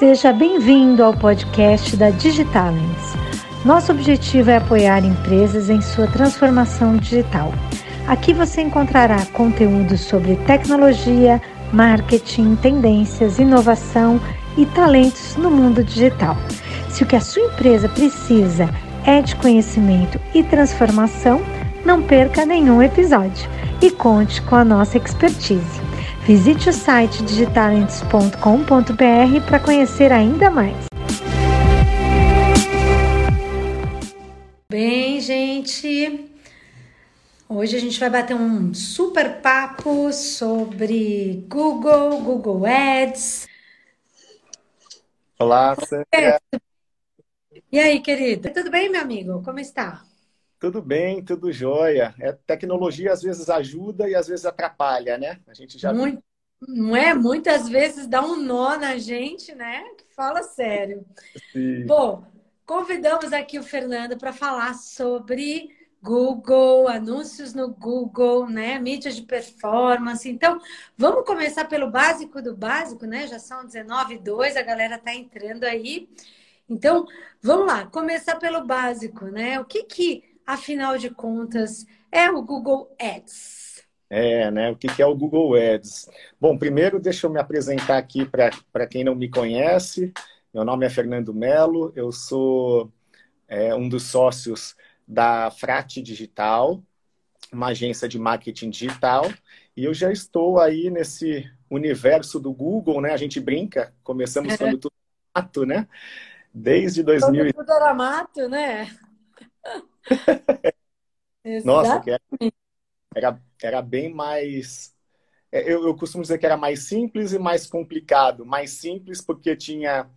Seja bem-vindo ao podcast da Digitalents. Nosso objetivo é apoiar empresas em sua transformação digital. Aqui você encontrará conteúdo sobre tecnologia, marketing, tendências, inovação e talentos no mundo digital. Se o que a sua empresa precisa é de conhecimento e transformação, não perca nenhum episódio e conte com a nossa expertise. Visite o site digitalents.com.br para conhecer ainda mais. Bem, gente, hoje a gente vai bater um super papo sobre Google, Google Ads. Olá, Sandra. E aí, querida? Tudo bem, meu amigo? Como está? Tudo bem, tudo jóia. É, tecnologia às vezes ajuda e às vezes atrapalha, né? A gente já Muito, não é? Muitas vezes dá um nó na gente, né? Fala sério. Sim. Bom, convidamos aqui o Fernando para falar sobre Google, anúncios no Google, né? Mídias de performance. Então, vamos começar pelo básico do básico, né? Já são 19 e 2, a galera tá entrando aí. Então, vamos lá, começar pelo básico, né? O que que afinal de contas, é o Google Ads? É, né? O que é o Google Ads? Bom, primeiro deixa eu me apresentar aqui para quem não me conhece. Meu nome é Fernando Melo, eu sou é, um dos sócios da Frate Digital, uma agência de marketing digital, e eu já estou aí nesse universo do Google, né? A gente brinca, começamos quando tudo mato, né? Desde 2000. Quando tudo era mato, né? Nossa, que era, era bem mais. É, eu, eu, costumo dizer que era mais simples e mais complicado. Mais simples porque tinha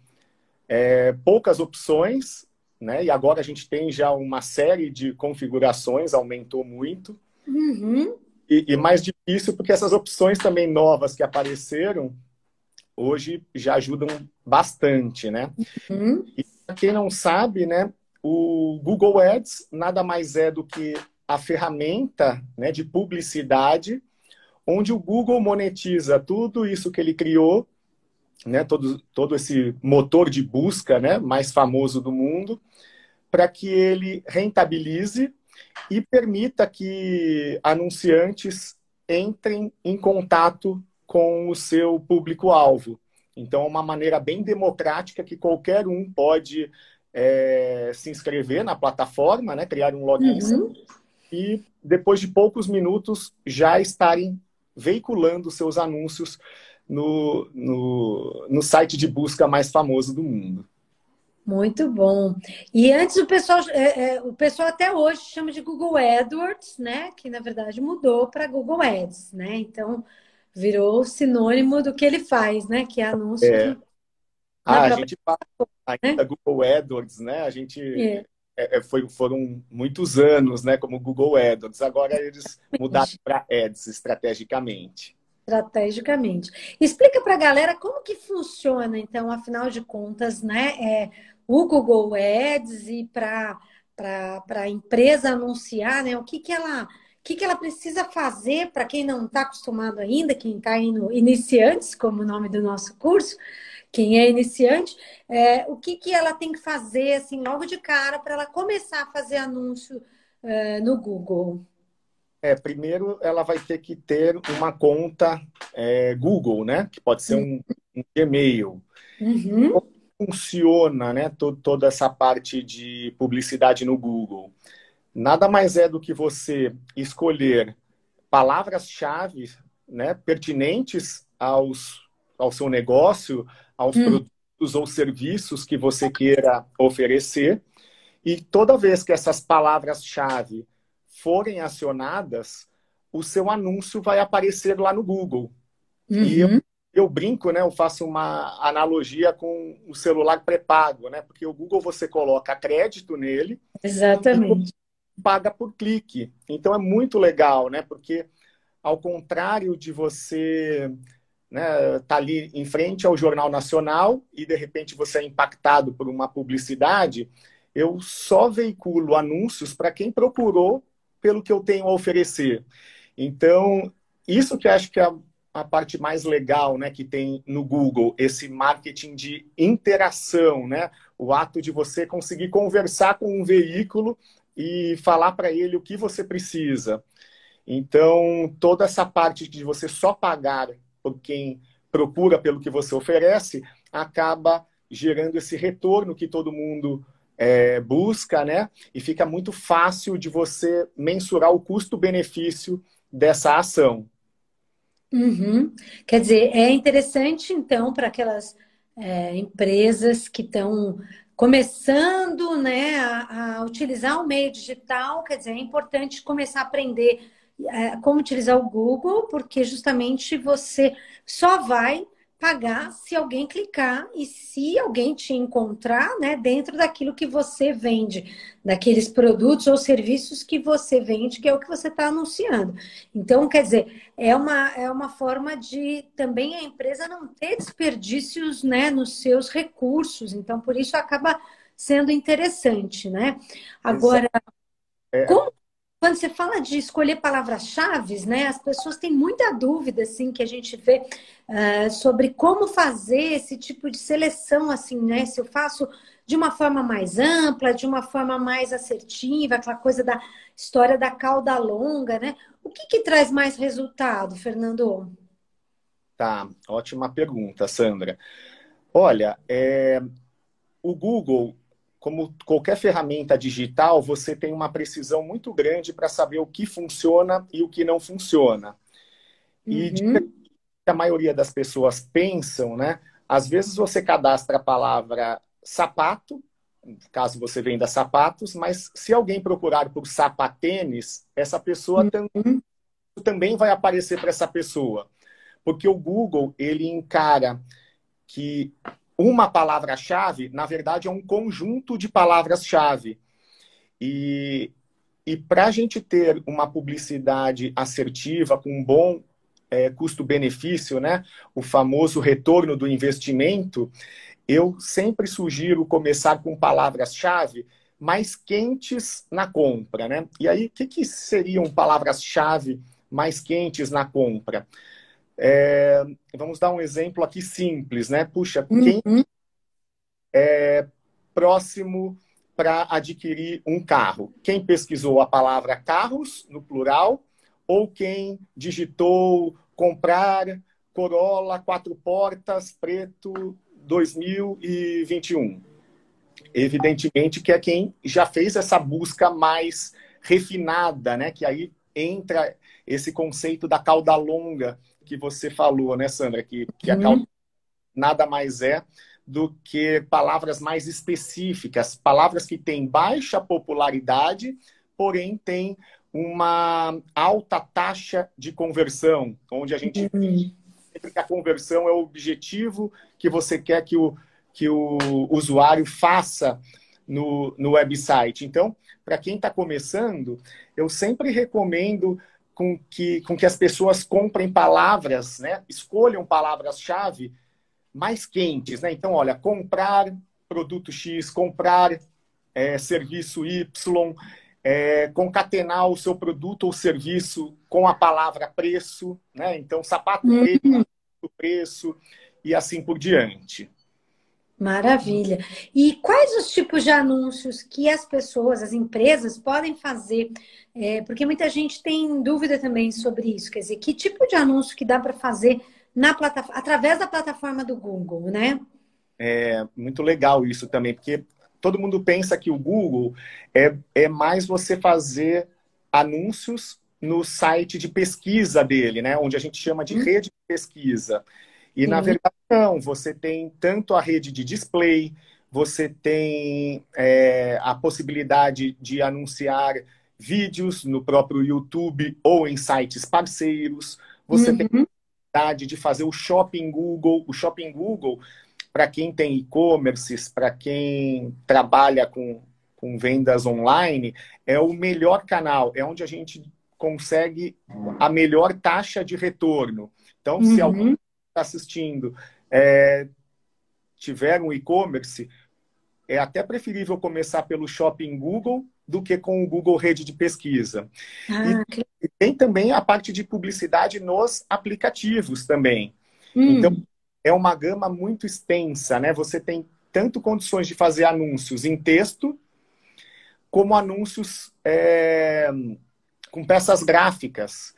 é, poucas opções, né? E agora a gente tem já uma série de configurações, aumentou muito. Uhum. E, e, mais difícil porque essas opções também novas que apareceram hoje já ajudam bastante, né? Uhum. E para quem não sabe, né? O Google Ads nada mais é do que a ferramenta né, de publicidade onde o Google monetiza tudo isso que ele criou, né, todo, todo esse motor de busca né, mais famoso do mundo, para que ele rentabilize e permita que anunciantes entrem em contato com o seu público-alvo. Então, é uma maneira bem democrática que qualquer um pode é, se inscrever na plataforma, né, criar um login uhum. e depois de poucos minutos já estarem veiculando seus anúncios no, no, no site de busca mais famoso do mundo. Muito bom. E antes o pessoal, é, é, o pessoal até hoje chama de Google AdWords, né? Que na verdade mudou para Google Ads, né? Então virou sinônimo do que ele faz, né? Que é anúncio é. Ah, a gente ainda Google AdWords, né? A gente é. É, é. foi, foram muitos anos, né? Como Google AdWords. Agora eles mudaram para Ads estrategicamente. Estrategicamente. Explica para a galera como que funciona, então, afinal de contas, né? É, o Google Ads e para a empresa anunciar, né? O que, que ela que, que ela precisa fazer para quem não está acostumado ainda, quem está indo iniciantes, como o nome do nosso curso, quem é iniciante, é, o que, que ela tem que fazer assim logo de cara para ela começar a fazer anúncio é, no Google? É, primeiro ela vai ter que ter uma conta é, Google, né? Que pode ser um, um Gmail. Uhum. Como funciona, né? Todo, toda essa parte de publicidade no Google. Nada mais é do que você escolher palavras-chave, né? Pertinentes aos ao seu negócio, aos hum. produtos ou serviços que você queira oferecer. E toda vez que essas palavras-chave forem acionadas, o seu anúncio vai aparecer lá no Google. Uhum. E eu, uhum. eu, brinco, né? Eu faço uma analogia com o celular pré-pago, né? Porque o Google você coloca crédito nele. Exatamente. Paga por clique. Então é muito legal, né? Porque ao contrário de você né, tá ali em frente ao Jornal Nacional e de repente você é impactado por uma publicidade, eu só veiculo anúncios para quem procurou pelo que eu tenho a oferecer. Então, isso que eu acho que é a parte mais legal, né, que tem no Google, esse marketing de interação, né? O ato de você conseguir conversar com um veículo e falar para ele o que você precisa. Então, toda essa parte de você só pagar por quem procura pelo que você oferece acaba gerando esse retorno que todo mundo é, busca, né? E fica muito fácil de você mensurar o custo-benefício dessa ação. Uhum. Quer dizer, é interessante, então, para aquelas é, empresas que estão começando né, a, a, utilizar o meio digital, quer dizer, é importante começar a aprender é, como utilizar o Google, porque justamente você só vai pagar se alguém clicar e se alguém te encontrar né, dentro daquilo que você vende, daqueles produtos ou serviços que você vende, que é o que você está anunciando. Então, quer dizer, é uma, é uma forma de também a empresa não ter desperdícios né, nos seus recursos. Então, por isso acaba sendo interessante, né? Agora, é. como quando você fala de escolher palavras-chave, né, as pessoas têm muita dúvida, assim, que a gente vê uh, sobre como fazer esse tipo de seleção, assim, né? Se eu faço de uma forma mais ampla, de uma forma mais assertiva, aquela coisa da história da cauda longa, né? O que, que traz mais resultado, Fernando? Tá, ótima pergunta, Sandra. Olha, é, o Google como qualquer ferramenta digital, você tem uma precisão muito grande para saber o que funciona e o que não funciona. E uhum. a maioria das pessoas pensam, né? Às vezes você cadastra a palavra sapato, caso você venda sapatos, mas se alguém procurar por sapatênis, essa pessoa uhum. também vai aparecer para essa pessoa. Porque o Google, ele encara que uma palavra-chave, na verdade, é um conjunto de palavras-chave. E, e para a gente ter uma publicidade assertiva, com um bom é, custo-benefício, né? o famoso retorno do investimento, eu sempre sugiro começar com palavras-chave mais quentes na compra. Né? E aí, o que, que seriam palavras-chave mais quentes na compra? É, vamos dar um exemplo aqui simples, né? Puxa, quem uhum. é próximo para adquirir um carro? Quem pesquisou a palavra carros, no plural, ou quem digitou comprar Corolla quatro portas preto 2021? Evidentemente que é quem já fez essa busca mais refinada, né? Que aí entra esse conceito da cauda longa que você falou, né, Sandra? Que, que a cauda nada mais é do que palavras mais específicas, palavras que têm baixa popularidade, porém têm uma alta taxa de conversão, onde a gente uhum. que a conversão é o objetivo que você quer que o, que o usuário faça no, no website. Então, para quem está começando, eu sempre recomendo com que, com que as pessoas comprem palavras, né? escolham palavras-chave mais quentes. Né? Então, olha, comprar produto X, comprar é, serviço Y, é, concatenar o seu produto ou serviço com a palavra preço, né? Então, sapato uhum. preço e assim por diante. Maravilha. E quais os tipos de anúncios que as pessoas, as empresas podem fazer? É, porque muita gente tem dúvida também sobre isso. Quer dizer, que tipo de anúncio que dá para fazer na plataforma, através da plataforma do Google, né? É muito legal isso também, porque todo mundo pensa que o Google é, é mais você fazer anúncios no site de pesquisa dele, né? Onde a gente chama de hum. rede de pesquisa. E, na verdade, não. Você tem tanto a rede de display, você tem é, a possibilidade de anunciar vídeos no próprio YouTube ou em sites parceiros. Você uhum. tem a possibilidade de fazer o Shopping Google. O Shopping Google, para quem tem e-commerces, para quem trabalha com, com vendas online, é o melhor canal. É onde a gente consegue a melhor taxa de retorno. Então, uhum. se alguém está assistindo é, tiver um e-commerce, é até preferível começar pelo Shopping Google do que com o Google Rede de Pesquisa. Ah, que... E tem também a parte de publicidade nos aplicativos também. Hum. Então, é uma gama muito extensa, né? Você tem tanto condições de fazer anúncios em texto, como anúncios é, com peças gráficas.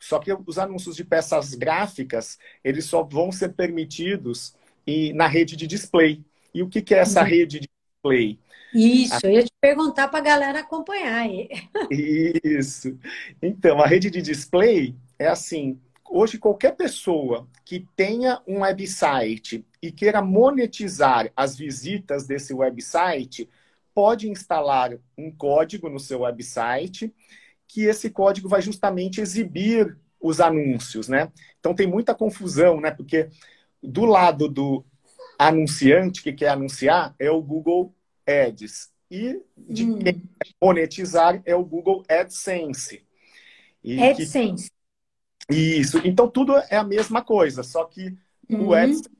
Só que os anúncios de peças gráficas, eles só vão ser permitidos e, na rede de display. E o que, que é essa Uhum. rede de display? Isso, eu ia te perguntar para a galera acompanhar aí. Isso. Então, a rede de display é assim: hoje, qualquer pessoa que tenha um website e queira monetizar as visitas desse website, pode instalar um código no seu website, que esse código vai justamente exibir os anúncios, né? Então, tem muita confusão, né? Porque do lado do anunciante que quer anunciar é o Google Ads. E de Hum. quem quer monetizar é o Google AdSense. E que- AdSense. Isso. Então, tudo é a mesma coisa, só que o Uhum. AdSense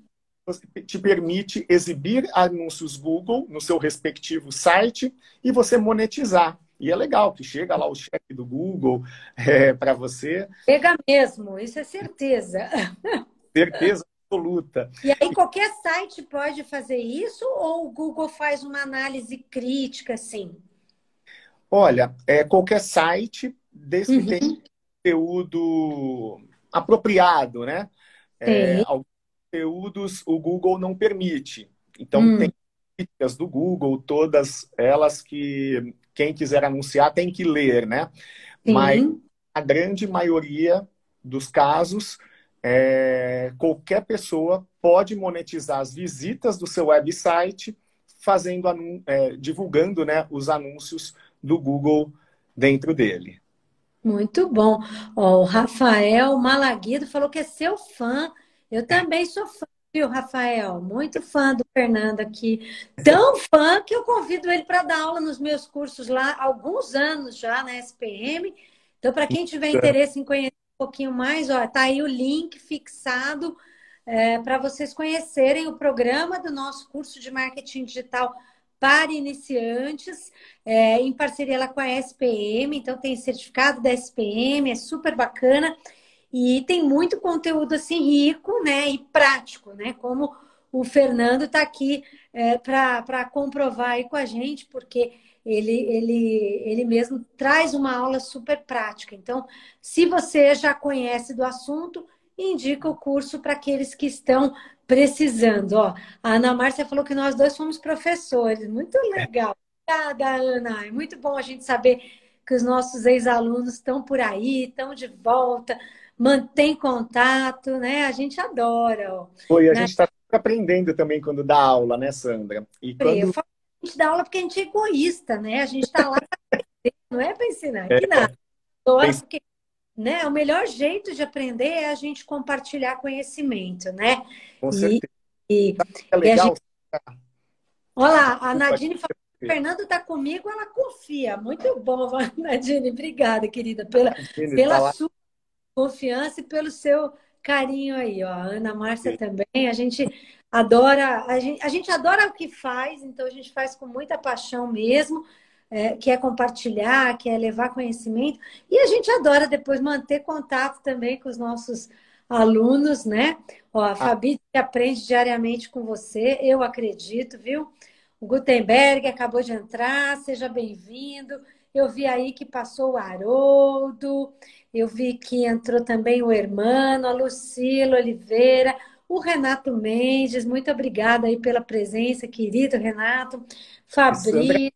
te permite exibir anúncios Google no seu respectivo site e você monetizar. E é legal que chega lá o cheque do Google para você, Pega mesmo, isso é certeza. certeza absoluta. E aí qualquer site pode fazer isso ou o Google faz uma análise crítica, assim? Olha, é, qualquer site, desde Uhum. tenha conteúdo apropriado, né? É, alguns conteúdos o Google não permite. Então, Hum. tem críticas do Google, todas elas que quem quiser anunciar tem que ler, né? Sim. Mas a grande maioria dos casos, é, qualquer pessoa pode monetizar as visitas do seu website fazendo é, divulgando né, os anúncios do Google dentro dele. Muito bom. Ó, o Rafael Malaguido falou que é seu fã. Eu também sou fã, viu, Rafael? Muito fã do Fernando aqui. Tão fã que eu convido ele para dar aula nos meus cursos lá há alguns anos já na SPM. Então, para quem tiver interesse em conhecer um pouquinho mais, ó, tá aí o link fixado para vocês conhecerem o programa do nosso curso de marketing digital para iniciantes, é, em parceria lá com a SPM, então tem certificado da SPM, é super bacana e tem muito conteúdo assim rico, né, e prático, né, como o Fernando está aqui é, para comprovar aí com a gente, porque ele, ele, ele mesmo traz uma aula super prática. Então, se você já conhece do assunto, indica o curso para aqueles que estão precisando. Ó, a Ana Márcia falou que nós dois somos professores. Muito legal. Obrigada, Ana. É muito bom a gente saber que os nossos ex-alunos estão por aí, estão de volta, mantém contato, né? A gente adora. Ó. Foi, a Né? gente está aprendendo também quando dá aula, né, Sandra? E Eu quando falo que a gente dá aula porque a gente é egoísta, né? A gente está lá para aprender, não é para ensinar. Que nada. Adoro Pensa- porque, né? O melhor jeito de aprender é a gente compartilhar conhecimento, né? com E, certeza e é legal, olha lá, a Nadine falou que o Fernando está comigo, ela confia. Muito bom, Nadine. Obrigada, querida, pela, Ele pela tá sua confiança e pelo seu carinho aí, ó. A Ana Márcia também. A gente adora, a gente, a gente adora o que faz, então a gente faz com muita paixão mesmo, é, que é compartilhar, que é levar conhecimento, e a gente adora depois manter contato também com os nossos alunos, né? Ó, a Fabi aprende diariamente com você, eu acredito, viu? O Gutenberg acabou de entrar, seja bem-vindo. Eu vi aí que passou o Haroldo, eu vi que entrou também o Hermano, a Lucila Oliveira, o Renato Mendes, muito obrigada aí pela presença, querido Renato. Fabrício,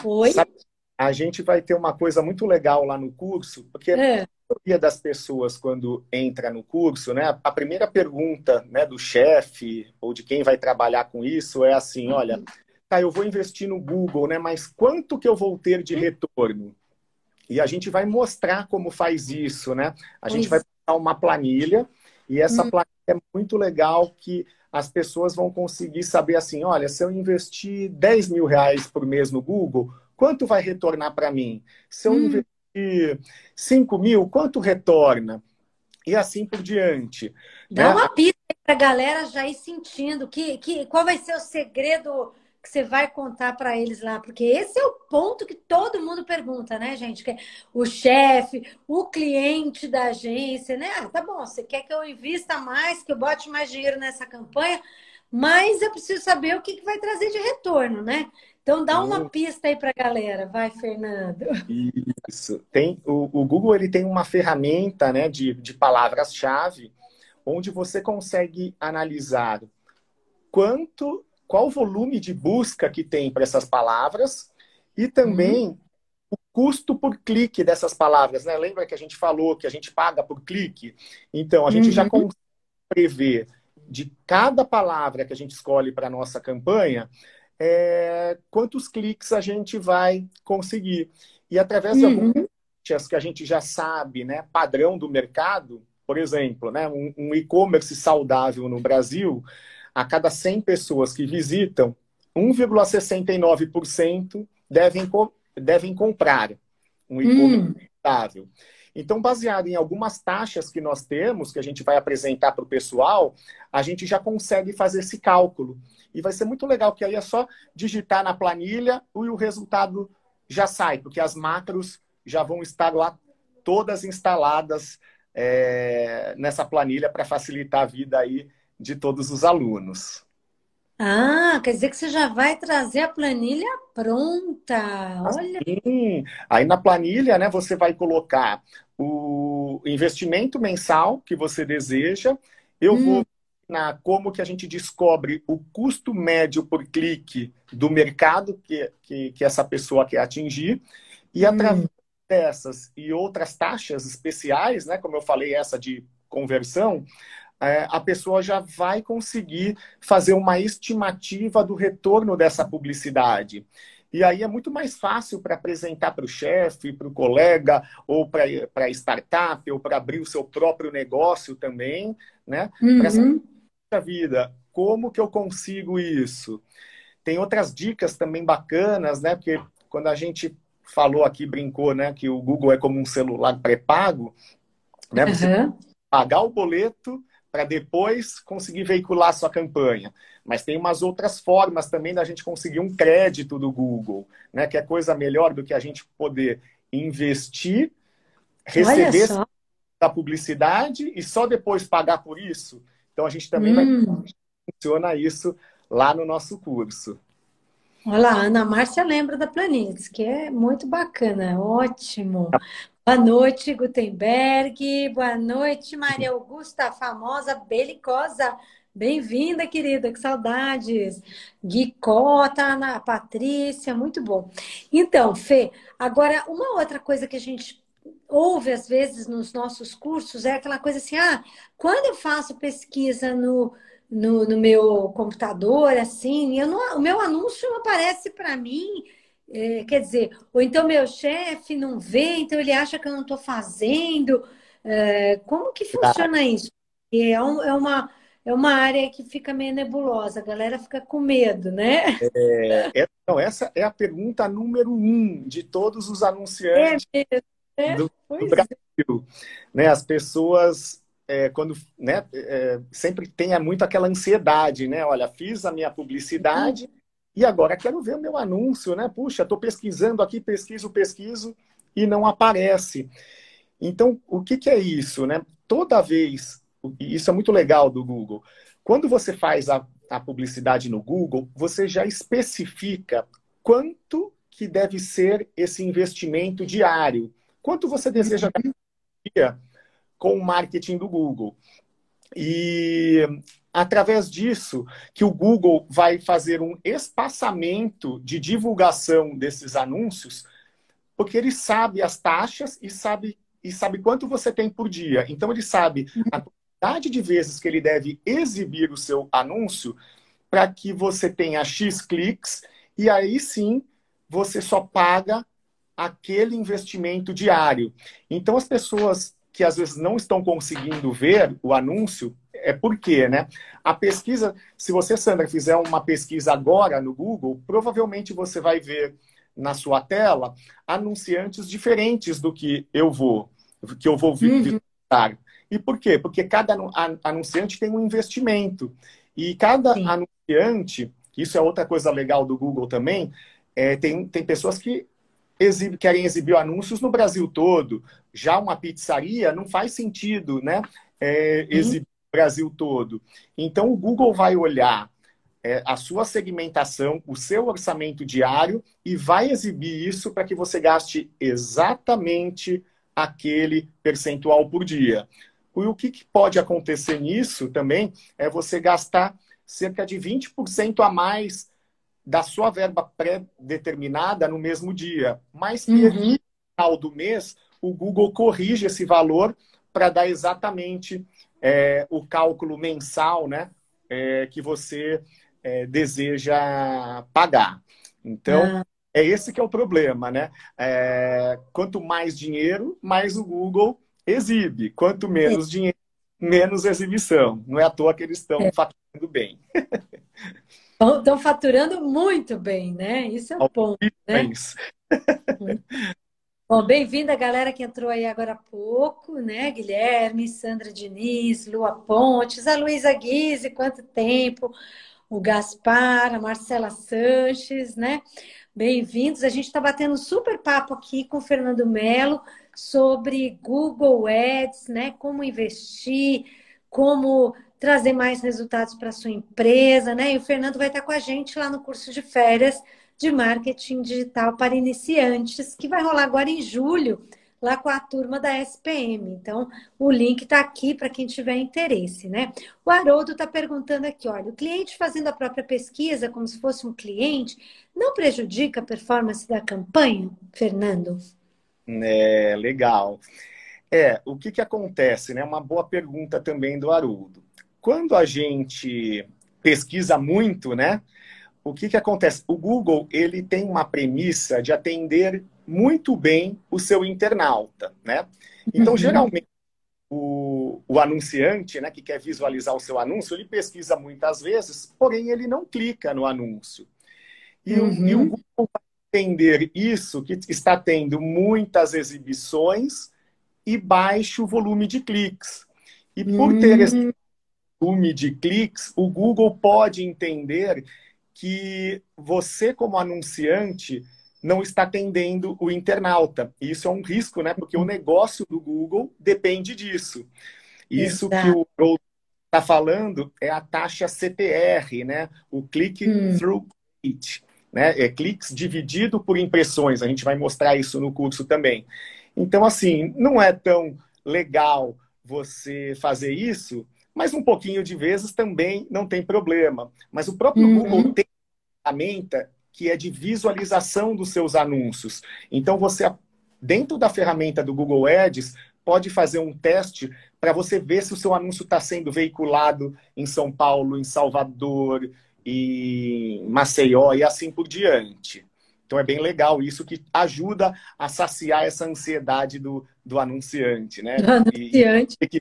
foi? Sabe, a gente vai ter uma coisa muito legal lá no curso, porque É, a maioria das pessoas, quando entra no curso, né, a primeira pergunta né, do chefe ou de quem vai trabalhar com isso é assim: olha, tá, eu vou investir no Google, né, mas quanto que eu vou ter de retorno? E a gente vai mostrar como faz isso, né? A gente vai Pois. passar uma planilha e essa Hum. planilha é muito legal que as pessoas vão conseguir saber assim, olha, se eu investir 10 mil reais por mês no Google, quanto vai retornar para mim? Se eu Hum. investir 5 mil, quanto retorna? E assim por diante. dá né? uma pista para a galera já ir sentindo que, que, qual vai ser o segredo que você vai contar para eles lá? Porque esse é o ponto que todo mundo pergunta, né, gente? Que é o chefe, o cliente da agência, né? Ah, tá bom, você quer que eu invista mais, que eu bote mais dinheiro nessa campanha, mas eu preciso saber o que, que vai trazer de retorno, né? Então dá uma pista aí para a galera, vai, Fernando. Isso. Tem, o, o, Google ele tem uma ferramenta né, de, de palavras-chave onde você consegue analisar quanto qual o volume de busca que tem para essas palavras e também uhum. o custo por clique dessas palavras. Né? Lembra que a gente falou que a gente paga por clique? Então, a gente uhum. já consegue prever de cada palavra que a gente escolhe para a nossa campanha é, quantos cliques a gente vai conseguir. E através uhum. de algumas que a gente já sabe, né, padrão do mercado, por exemplo, né, um, um e-commerce saudável no Brasil, a cada 100 pessoas que visitam, 1,69% devem, devem comprar um e-commerce hum. Então, baseado em algumas taxas que nós temos, que a gente vai apresentar para o pessoal, a gente já consegue fazer esse cálculo. E vai ser muito legal, que aí é só digitar na planilha e o resultado já sai, porque as macros já vão estar lá todas instaladas é, nessa planilha para facilitar a vida aí de todos os alunos. Ah, quer dizer que você já vai trazer a planilha pronta. Olha. Sim. Aí na planilha, né, você vai colocar o investimento mensal que você deseja. Eu hum. vou na como que a gente descobre o custo médio por clique do mercado que, que, que essa pessoa quer atingir. E hum. através dessas e outras taxas especiais, né, como eu falei, essa de conversão, a pessoa já vai conseguir fazer uma estimativa do retorno dessa publicidade. E aí é muito mais fácil para apresentar para o chefe, para o colega, ou para a startup, ou para abrir o seu próprio negócio também, né? Uhum. Para essa vida, como que eu consigo isso? Tem outras dicas também bacanas, né? Porque quando a gente falou aqui, brincou, né? Que o Google é como um celular pré-pago, né? Você uhum. pagar o boleto para depois conseguir veicular sua campanha. Mas tem umas outras formas também da gente conseguir um crédito do Google, né? Que é coisa melhor do que a gente poder investir, receber da publicidade e só depois pagar por isso. Então a gente também hum. vai funciona isso lá no nosso curso. Olha lá, Ana Márcia lembra da planilha, que é muito bacana, ótimo. Boa noite, Gutenberg. Boa noite, Maria Augusta, famosa belicosa. Bem-vinda, querida, que saudades. Gui Cota, Ana Patrícia, muito bom. Então, Fê, agora, uma outra coisa que a gente ouve às vezes nos nossos cursos é aquela coisa assim: ah, quando eu faço pesquisa no, no, no meu computador, assim, eu não, o meu anúncio não aparece para mim é, quer dizer, ou então meu chefe não vê, então ele acha que eu não estou fazendo. É, como que funciona isso? É, um, é, uma, é uma área que fica meio nebulosa, a galera fica com medo, né? É, é, não, essa é a pergunta número um de todos os anunciantes é né? do, do é. Brasil. Né, as pessoas é, quando né, é, sempre tem muito aquela ansiedade, né? Olha, fiz a minha publicidade, uhum. E agora quero ver o meu anúncio, né? Puxa, estou pesquisando aqui, pesquiso, pesquiso e não aparece. Então, o que, que é isso, né? Toda vez, e isso é muito legal do Google, quando você faz a, a publicidade no Google, você já especifica quanto que deve ser esse investimento diário. Quanto você deseja ganhar com o marketing do Google. E através disso que o Google vai fazer um espaçamento de divulgação desses anúncios, porque ele sabe as taxas e sabe e sabe quanto você tem por dia. Então ele sabe a quantidade de vezes que ele deve exibir o seu anúncio para que você tenha X cliques e aí sim você só paga aquele investimento diário. Então as pessoas que às vezes não estão conseguindo ver o anúncio é porque, né? A pesquisa, se você, Sandra, fizer uma pesquisa agora no Google, provavelmente você vai ver na sua tela anunciantes diferentes do que eu vou, que eu vou uhum. visitar. Uhum. E por quê? Porque cada anunciante tem um investimento. E cada Sim. anunciante isso é outra coisa legal do Google também, é, tem, tem pessoas que exibe, querem exibir anúncios no Brasil todo. Já uma pizzaria não faz sentido, né? É, exibir no Brasil todo. Então o Google vai olhar é, a sua segmentação, o seu orçamento diário e vai exibir isso para que você gaste exatamente aquele percentual por dia. E o que, que pode acontecer nisso também é você gastar cerca de 20% a mais da sua verba pré-determinada no mesmo dia. Mas que uhum. no final do mês, o Google corrige esse valor para dar exatamente é, o cálculo mensal né, é, que você é, deseja pagar. Então, ah. é esse que é o problema, né? É, quanto mais dinheiro, mais o Google exibe. Quanto menos é. dinheiro, menos exibição. Não é à toa que eles estão é. faturando bem. Estão faturando muito bem, né? Isso é o ponto, né? Bom, bem-vinda a galera que entrou aí agora há pouco, né? Guilherme, Sandra Diniz, Lua Pontes, a Luísa Guise, quanto tempo? o Gaspar, a Marcela Sanches, né? Bem-vindos. A gente está batendo um super papo aqui com o Fernando Melo sobre Google Ads, né? Como investir, como trazer mais resultados para sua empresa, né? E o Fernando vai estar com a gente lá no curso de férias de marketing digital para iniciantes, que vai rolar agora em julho lá com a turma da SPM. Então, o link está aqui para quem tiver interesse, né? O Haroldo está perguntando aqui, olha, o cliente fazendo a própria pesquisa como se fosse um cliente, não prejudica a performance da campanha, Fernando? É, legal. É, o que, que acontece, né? Uma boa pergunta também do Haroldo. Quando a gente pesquisa muito, né? O que, que acontece? O Google ele tem uma premissa de atender muito bem o seu internauta, né? Então, uhum. geralmente, o, o, anunciante, né, que quer visualizar o seu anúncio, ele pesquisa muitas vezes, porém ele não clica no anúncio. E, uhum. o, e o uhum. Google vai entender isso, que está tendo muitas exibições e baixo volume de cliques. E por uhum. ter esse volume de cliques, o Google pode entender que você, como anunciante, não está atendendo o internauta. E isso é um risco, né? Porque o negócio do Google depende disso. Isso Exato. que o Gold está falando é a taxa CTR, né? O Click hum. Through Rate. Né? É cliques dividido por impressões. A gente vai mostrar isso no curso também. Então, assim, não é tão legal você fazer isso, mas um pouquinho de vezes também não tem problema. Mas o próprio uhum. Google tem ferramenta que é de visualização dos seus anúncios. Então, você, dentro da ferramenta do Google Ads, pode fazer um teste para você ver se o seu anúncio está sendo veiculado em São Paulo, em Salvador, em Maceió e assim por diante. Então é bem legal isso que ajuda a saciar essa ansiedade do, do anunciante, né? Do anunciante. E, que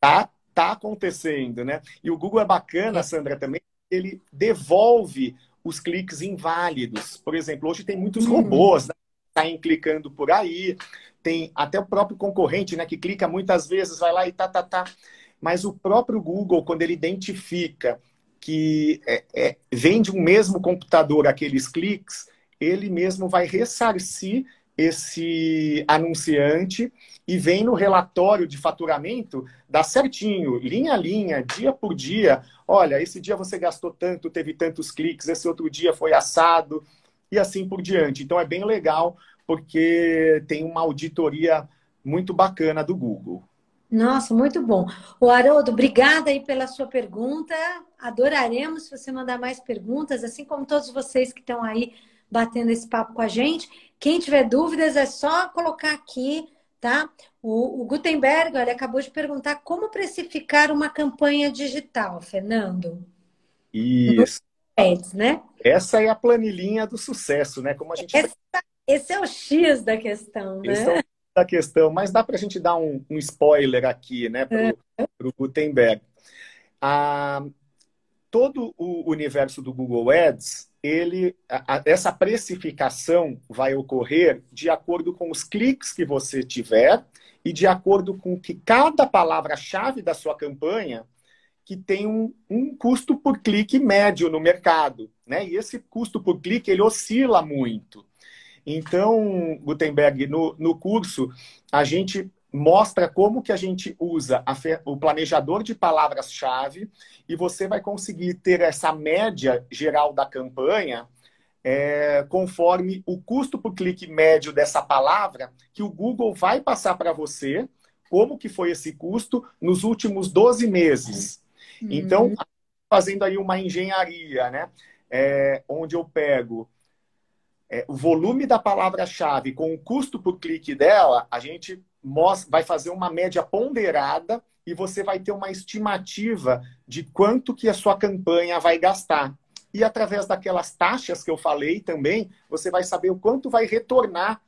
tá, tá acontecendo, né? E o Google é bacana, Sandra, também, ele devolve os cliques inválidos. Por exemplo, hoje tem muitos uhum. robôs, né? Saem clicando por aí, tem até o próprio concorrente, né, que clica muitas vezes, vai lá e tá, tá, tá. Mas o próprio Google, quando ele identifica que é, é, vem de um mesmo computador aqueles cliques, ele mesmo vai ressarcir esse anunciante e vem no relatório de faturamento, dá certinho, linha a linha, dia por dia. Olha, esse dia você gastou tanto, teve tantos cliques, esse outro dia foi assado e assim por diante. Então é bem legal porque tem uma auditoria muito bacana do Google. Nossa, muito bom. O Haroldo, obrigada aí pela sua pergunta. Adoraremos se você mandar mais perguntas, assim como todos vocês que estão aí batendo esse papo com a gente. Quem tiver dúvidas é só colocar aqui, tá? O, o Gutenberg, olha, acabou de perguntar como precificar uma campanha digital, Fernando. Isso. Ads, né? Essa é a planilhinha do sucesso, né? Como a gente Essa, esse é o X da questão, né? Esse é o X da questão, mas dá para a gente dar um, um, spoiler aqui, né, para o é. Gutenberg. Ah, todo o universo do Google Ads ele, a, essa precificação vai ocorrer de acordo com os cliques que você tiver e de acordo com que cada palavra-chave da sua campanha que tem um, um, custo por clique médio no mercado, né? E esse custo por clique ele oscila muito. Então, Gutenberg, no, no curso a gente mostra como que a gente usa a, o planejador de palavras-chave e você vai conseguir ter essa média geral da campanha é, conforme o custo por clique médio dessa palavra que o Google vai passar para você, como que foi esse custo nos últimos 12 meses. Uhum. Então, fazendo aí uma engenharia, né? É, onde eu pego é, o volume da palavra-chave com o custo por clique dela, a gente vai fazer uma média ponderada e você vai ter uma estimativa de quanto que a sua campanha vai gastar. E através daquelas taxas que eu falei também, você vai saber o quanto vai retornar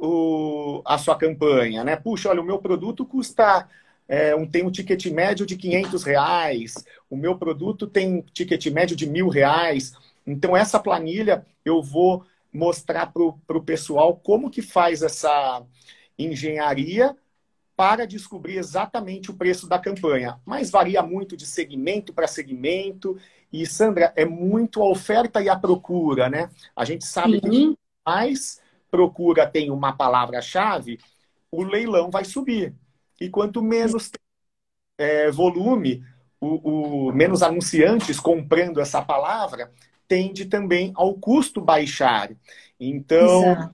o, a sua campanha, né? Puxa, olha, o meu produto custa é, um, tem um ticket médio de 500 reais, o meu produto tem um ticket médio de mil reais. Então, essa planilha eu vou mostrar para o pessoal como que faz essa engenharia para descobrir exatamente o preço da campanha. Mas varia muito de segmento para segmento. E, Sandra, é muito a oferta e a procura, né? A gente sabe Sim. que mais procura tem uma palavra-chave, o leilão vai subir. E quanto menos é, volume, o, o, menos anunciantes comprando essa palavra, tende também ao custo baixar. Então,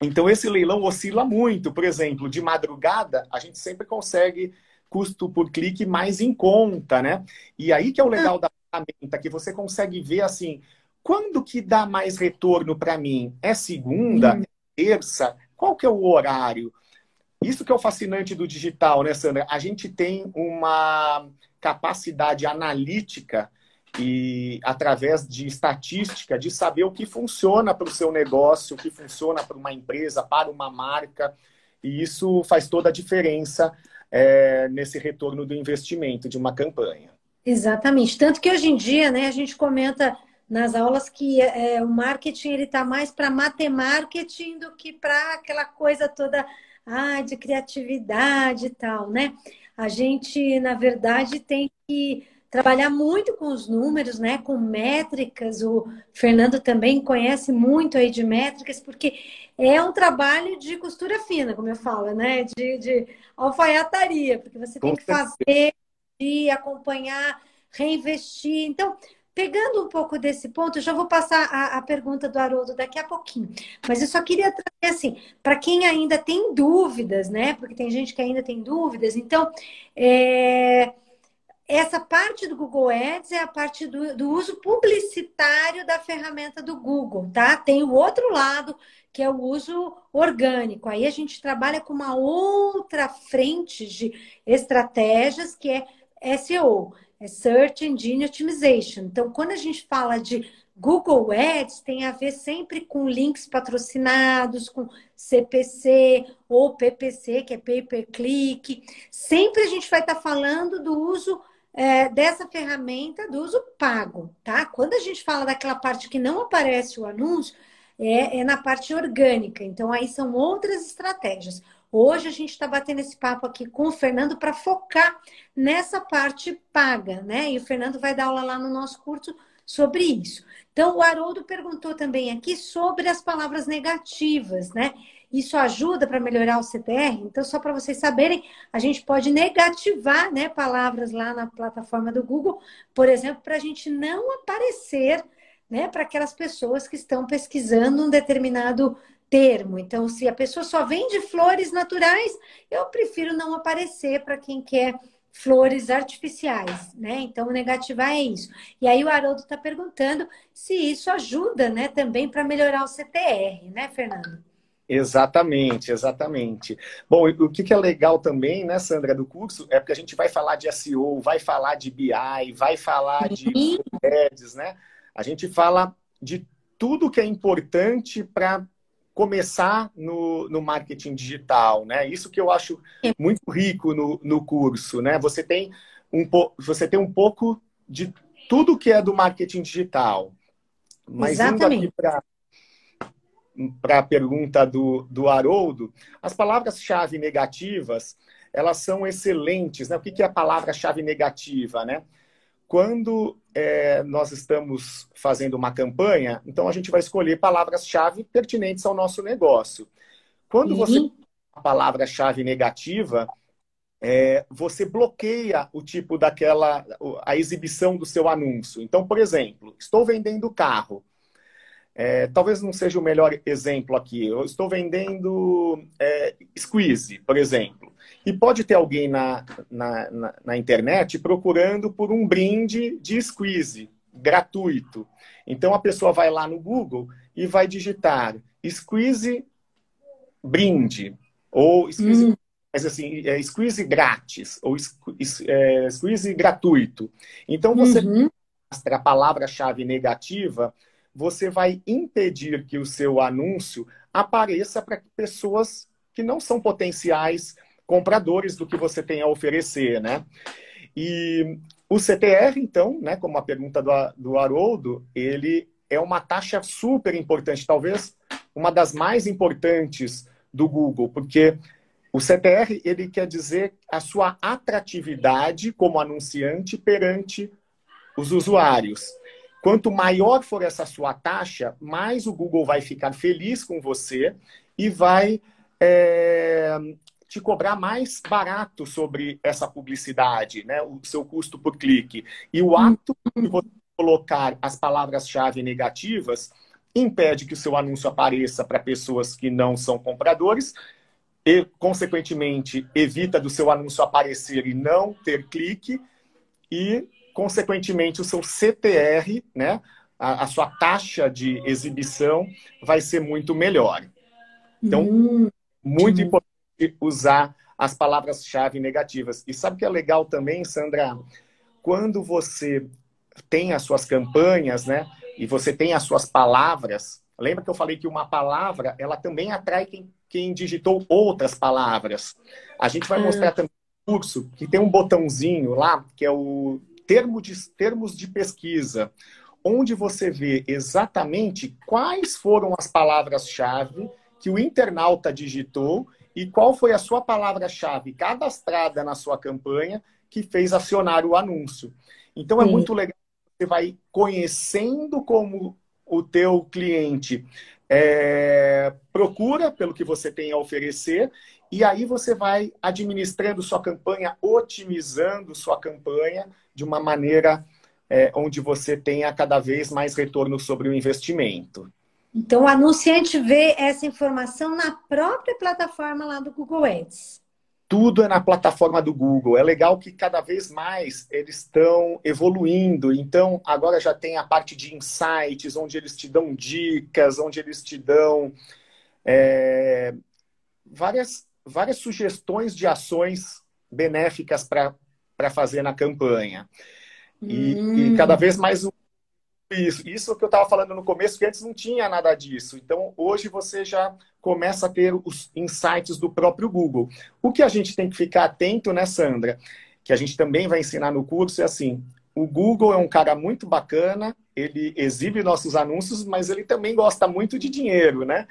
então esse leilão oscila muito. Por exemplo, de madrugada, a gente sempre consegue custo por clique mais em conta, né? E aí que é o legal da ferramenta, que você consegue ver assim, quando que dá mais retorno para mim? É segunda? Hum. É terça? Qual que é o horário? Isso que é o fascinante do digital, né, Sandra? A gente tem uma capacidade analítica e através de estatística de saber o que funciona para o seu negócio, o que funciona para uma empresa, para uma marca, e isso faz toda a diferença é, nesse retorno do investimento de uma campanha. Exatamente. Tanto que hoje em dia, né, a gente comenta nas aulas que é, o marketing ele está mais para matemarketing do que para aquela coisa toda ah, de criatividade e tal, né? A gente, na verdade, tem que trabalhar muito com os números, né? Com métricas. O Fernando também conhece muito aí de métricas, porque é um trabalho de costura fina, como eu falo, né? De, de alfaiataria, porque você tem que fazer, de acompanhar, reinvestir. Então, Pegando um pouco desse ponto, eu já vou passar a, a, pergunta do Haroldo daqui a pouquinho. Mas eu só queria trazer assim, para quem ainda tem dúvidas, né? Porque tem gente que ainda tem dúvidas. Então, é, essa parte do Google Ads é a parte do, do uso publicitário da ferramenta do Google, tá? Tem o outro lado, que é o uso orgânico. Aí a gente trabalha com uma outra frente de estratégias, que é SEO é Search Engine Optimization. Então, quando a gente fala de Google Ads, tem a ver sempre com links patrocinados, com CPC ou PPC, que é Pay Per Click. Sempre a gente vai estar falando do uso é, dessa ferramenta, do uso pago, tá? Quando a gente fala daquela parte que não aparece o anúncio, é, é na parte orgânica. Então, aí são outras estratégias. Hoje a gente está batendo esse papo aqui com o Fernando para focar nessa parte paga, né? E o Fernando vai dar aula lá no nosso curso sobre isso. Então, o Haroldo perguntou também aqui sobre as palavras negativas, né? Isso ajuda para melhorar o CTR? Então, só para vocês saberem, a gente pode negativar né, palavras lá na plataforma do Google, por exemplo, para a gente não aparecer né, para aquelas pessoas que estão pesquisando um determinado termo. Então, se a pessoa só vende flores naturais, eu prefiro não aparecer para quem quer flores artificiais, né? Então, negativar é isso. E aí o Haroldo está perguntando se isso ajuda, né, também para melhorar o CTR, né, Fernando? Exatamente, exatamente. Bom, o que é legal também, né, Sandra, do curso, é porque a gente vai falar de SEO, vai falar de BI, vai falar de ads, né? A gente fala de tudo que é importante para começar no, no marketing digital, né? Isso que eu acho muito rico no, no curso, né? Você tem um você tem um pouco de tudo que é do marketing digital. Mas Exatamente. indo aqui para a pergunta do, do Haroldo, as palavras-chave negativas, elas são excelentes. Né? O que é a palavra-chave negativa? Né? Quando é, nós estamos fazendo uma campanha, então a gente vai escolher palavras-chave pertinentes ao nosso negócio. Quando você uhum. a palavra-chave negativa, é, você bloqueia o tipo daquela a exibição do seu anúncio. Então, por exemplo, estou vendendo carro. É, talvez não seja o melhor exemplo aqui. Eu estou vendendo é, squeeze, por exemplo. E pode ter alguém na, na, na, na, internet procurando por um brinde de squeeze gratuito. Então a pessoa vai lá no Google e vai digitar squeeze brinde ou squeeze, hum. mas assim, é, squeeze grátis ou é, squeeze gratuito. Então você uhum. mostra a palavra-chave negativa você vai impedir que o seu anúncio apareça para pessoas que não são potenciais compradores do que você tem a oferecer, né? E o CTR, então, né, como a pergunta do, do Haroldo, ele é uma taxa super importante, talvez uma das mais importantes do Google, porque o CTR ele quer dizer a sua atratividade como anunciante perante os usuários. Quanto maior for essa sua taxa, mais o Google vai ficar feliz com você e vai é, te cobrar mais barato sobre essa publicidade, né? o seu custo por clique. E o ato de você colocar as palavras-chave negativas impede que o seu anúncio apareça para pessoas que não são compradores e, consequentemente, evita do seu anúncio aparecer e não ter clique e consequentemente, o seu CTR, né, a, a sua taxa de exibição vai ser muito melhor. Então, hum. muito importante usar as palavras-chave negativas. E sabe o que é legal também, Sandra? Quando você tem as suas campanhas, né, e você tem as suas palavras, lembra que eu falei que uma palavra, ela também atrai quem, quem digitou outras palavras. A gente vai mostrar também no curso que tem um botãozinho lá, que é o termo de, termos de pesquisa, onde você vê exatamente quais foram as palavras-chave que o internauta digitou e qual foi a sua palavra-chave cadastrada na sua campanha que fez acionar o anúncio. Então é Sim. muito legal, você vai conhecendo como o teu cliente é, procura pelo que você tem a oferecer e aí você vai administrando sua campanha, otimizando sua campanha de uma maneira é, onde você tenha cada vez mais retorno sobre o investimento. Então, o anunciante vê essa informação na própria plataforma lá do Google Ads. Tudo é na plataforma do Google. É legal que cada vez mais eles estão evoluindo. Então, agora já tem a parte de insights, onde eles te dão dicas, onde eles te dão é, várias várias sugestões de ações benéficas para fazer na campanha. E, hum. e, cada vez mais isso. Isso que eu estava falando no começo, que antes não tinha nada disso. Então, hoje você já começa a ter os insights do próprio Google. O que a gente tem que ficar atento, né, Sandra? Que a gente também vai ensinar no curso é assim: o Google é um cara muito bacana, ele exibe nossos anúncios, mas ele também gosta muito de dinheiro, né?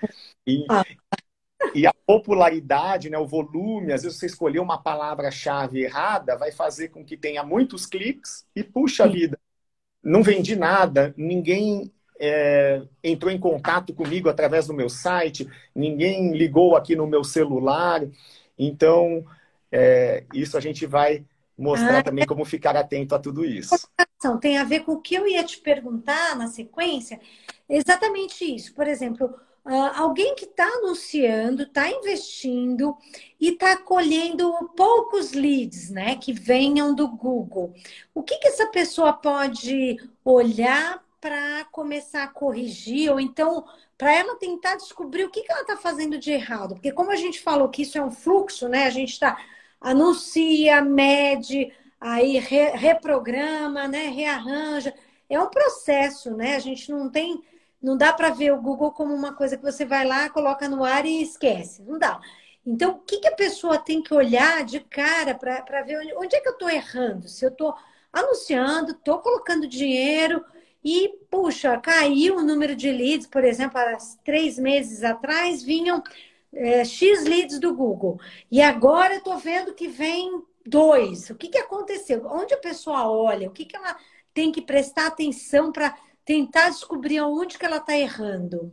E, ah. E a popularidade, né, o volume, às vezes você escolher uma palavra-chave errada, vai fazer com que tenha muitos cliques e puxa vida. Não vendi nada, ninguém é, entrou em contato comigo através do meu site, ninguém ligou aqui no meu celular. Então, é, isso a gente vai mostrar ah, também como ficar atento a tudo isso. Tem a ver com o que eu ia te perguntar na sequência. Exatamente isso. Por exemplo, Uh, alguém que está anunciando, está investindo e está colhendo poucos leads, né, que venham do Google. O que, que essa pessoa pode olhar para começar a corrigir ou então para ela tentar descobrir o que, que ela está fazendo de errado? Porque como a gente falou que isso é um fluxo, né, a gente está anuncia, mede, aí re, reprograma, né, rearranja. É um processo, né? A gente não tem não dá para ver o Google como uma coisa que você vai lá, coloca no ar e esquece. Não dá. Então, o que, que a pessoa tem que olhar de cara para ver onde, onde, é que eu estou errando? Se eu estou anunciando, estou colocando dinheiro e, puxa, caiu o número de leads, por exemplo, há três meses atrás vinham é, X leads do Google. E agora eu estou vendo que vem dois. O que, que aconteceu? Onde a pessoa olha? O que, que ela tem que prestar atenção para tentar descobrir onde que ela está errando?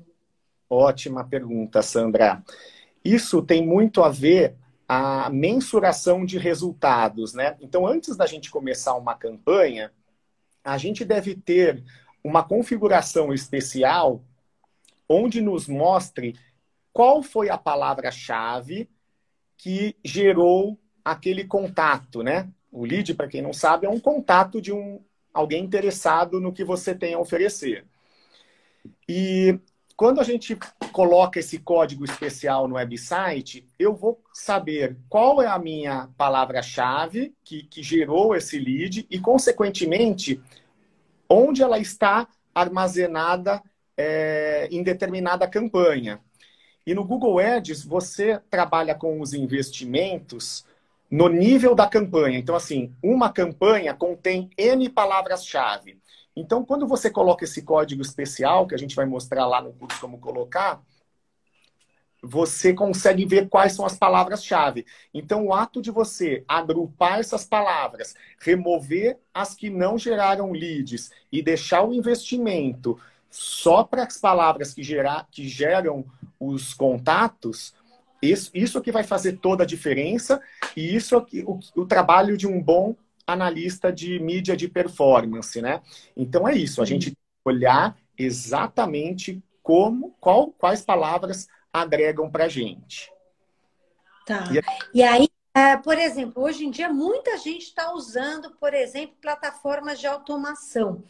Ótima pergunta, Sandra. Isso tem muito a ver a mensuração de resultados, né? Então, antes da gente começar uma campanha, a gente deve ter uma configuração especial onde nos mostre qual foi a palavra-chave que gerou aquele contato, né? O lead, para quem não sabe, é um contato de um alguém interessado no que você tem a oferecer. E quando a gente coloca esse código especial no website, eu vou saber qual é a minha palavra-chave que, que gerou esse lead e, consequentemente, onde ela está armazenada é, em determinada campanha. E no Google Ads, você trabalha com os investimentos no nível da campanha. Então, assim, uma campanha contém N palavras-chave. Então, quando você coloca esse código especial, que a gente vai mostrar lá no curso como colocar, você consegue ver quais são as palavras-chave. Então, o ato de você agrupar essas palavras, remover as que não geraram leads e deixar o investimento só para as palavras que, gerar, que geram os contatos, isso, isso que vai fazer toda a diferença e isso é o, o trabalho de um bom analista de mídia de performance, né? Então é isso, a gente olhar exatamente como, qual, quais palavras agregam para a gente. Tá. E, aí, é, por exemplo, hoje em dia muita gente está usando, por exemplo, plataformas de automação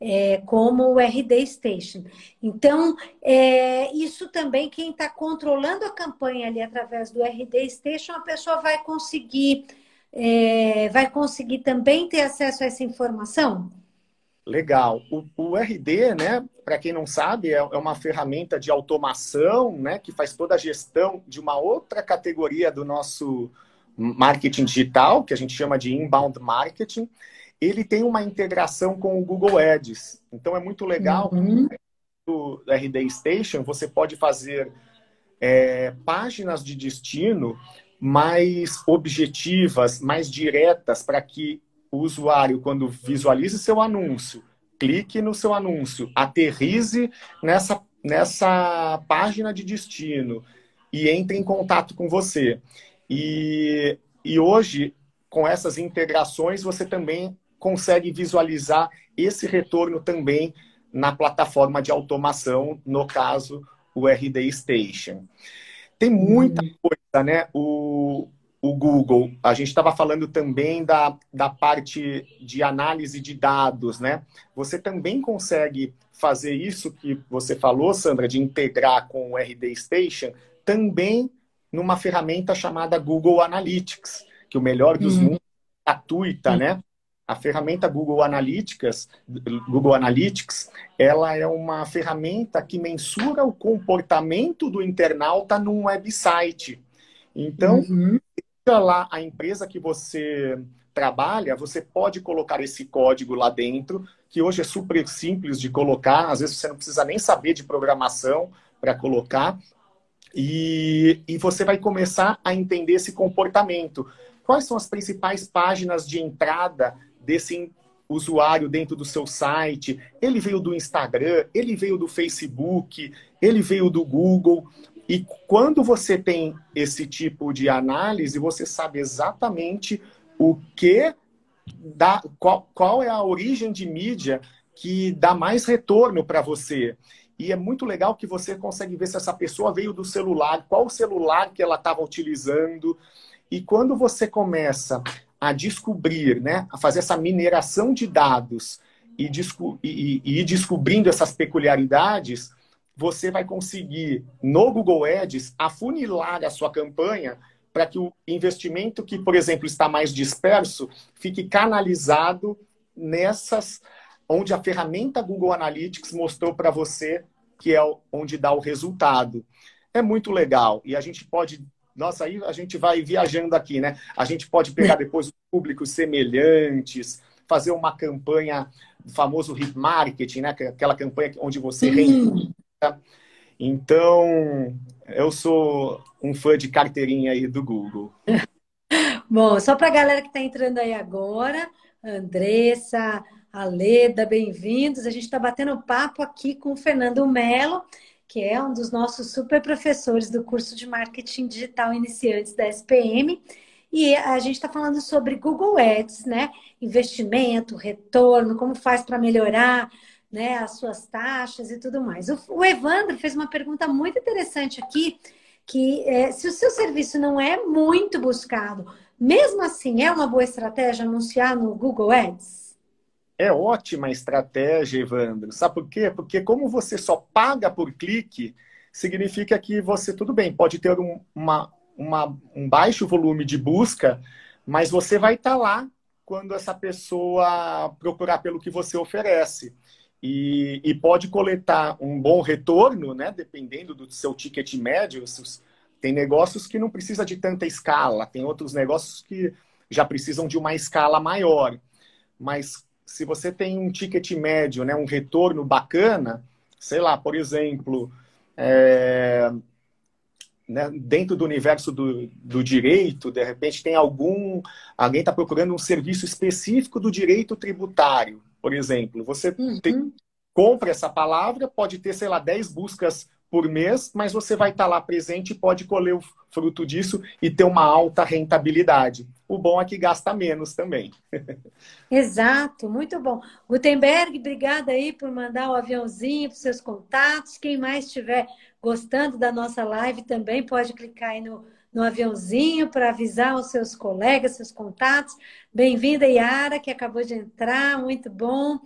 é, como o RD Station. Então, é, isso também, quem está controlando a campanha ali através do RD Station, a pessoa vai conseguir, é, vai conseguir também ter acesso a essa informação? Legal. O, o RD, né, para quem não sabe, é, é uma ferramenta de automação, né, que faz toda a gestão de uma outra categoria do nosso marketing digital, que a gente chama de inbound marketing ele tem uma integração com o Google Ads. Então é muito legal. Uhum. Do RD Station, você pode fazer é, páginas de destino mais objetivas, mais diretas, para que o usuário, quando visualize seu anúncio, clique no seu anúncio, aterrize nessa, nessa página de destino e entre em contato com você. E, e hoje, com essas integrações, você também consegue visualizar esse retorno também na plataforma de automação, no caso, o RD Station. Tem muita uhum. coisa, né? O, o Google. A gente estava falando também da, da parte de análise de dados, né? Você também consegue fazer isso que você falou, Sandra, de integrar com o RD Station, também numa ferramenta chamada Google Analytics, que o melhor dos uhum. mundos é gratuita, né? A ferramenta Google Analytics, Google Analytics, ela é uma ferramenta que mensura o comportamento do internauta num website. Então, uhum. lá a empresa que você trabalha, você pode colocar esse código lá dentro, que hoje é super simples de colocar, às vezes você não precisa nem saber de programação para colocar, e, e você vai começar a entender esse comportamento. Quais são as principais páginas de entrada desse usuário dentro do seu site, ele veio do Instagram, ele veio do Facebook, ele veio do Google. E quando você tem esse tipo de análise, você sabe exatamente o que dá, qual, qual é a origem de mídia que dá mais retorno para você. E é muito legal que você consegue ver se essa pessoa veio do celular, qual o celular que ela estava utilizando. E quando você começa a descobrir, né, a fazer essa mineração de dados e, desco e, e ir descobrindo essas peculiaridades, você vai conseguir, no Google Ads, afunilar a sua campanha para que o investimento que, por exemplo, está mais disperso, fique canalizado nessas onde a ferramenta Google Analytics mostrou para você que é onde dá o resultado. É muito legal e a gente pode nossa, aí a gente vai viajando aqui, né? A gente pode pegar depois públicos semelhantes, fazer uma campanha, famoso hit marketing, né? Aquela campanha onde você reinventa. Então, eu sou um fã de carteirinha aí do Google. Bom, só para a galera que está entrando aí agora, Andressa, Aleda, bem-vindos. A gente está batendo papo aqui com o Fernando Melo, que é um dos nossos super professores do curso de Marketing Digital Iniciantes da SPM. E a gente está falando sobre Google Ads, né? Investimento, retorno, como faz para melhorar né, as suas taxas e tudo mais. O, Evandro fez uma pergunta muito interessante aqui, que é, se o seu serviço não é muito buscado, mesmo assim é uma boa estratégia anunciar no Google Ads? É ótima estratégia, Evandro. Sabe por quê? Porque como você só paga por clique, significa que você, tudo bem, pode ter um, uma, uma, um baixo volume de busca, mas você vai estar lá quando essa pessoa procurar pelo que você oferece. E, e pode coletar um bom retorno, né? Dependendo do seu ticket médio. Tem negócios que não precisa de tanta escala, tem outros negócios que já precisam de uma escala maior. Mas se você tem um ticket médio, né, um retorno bacana, sei lá, por exemplo, é, né, dentro do universo do, do direito, de repente tem algum. Alguém está procurando um serviço específico do direito tributário, por exemplo. Você uhum. tem, compra essa palavra, pode ter, sei lá, 10 buscas por mês, mas você vai estar lá presente e pode colher o fruto disso e ter uma alta rentabilidade. O bom é que gasta menos também. Exato, muito bom. Gutenberg, obrigada aí por mandar o aviãozinho para seus contatos. Quem mais estiver gostando da nossa live também pode clicar aí no no aviãozinho para avisar os seus colegas, seus contatos. Bem-vinda, Yara, que acabou de entrar, muito bom.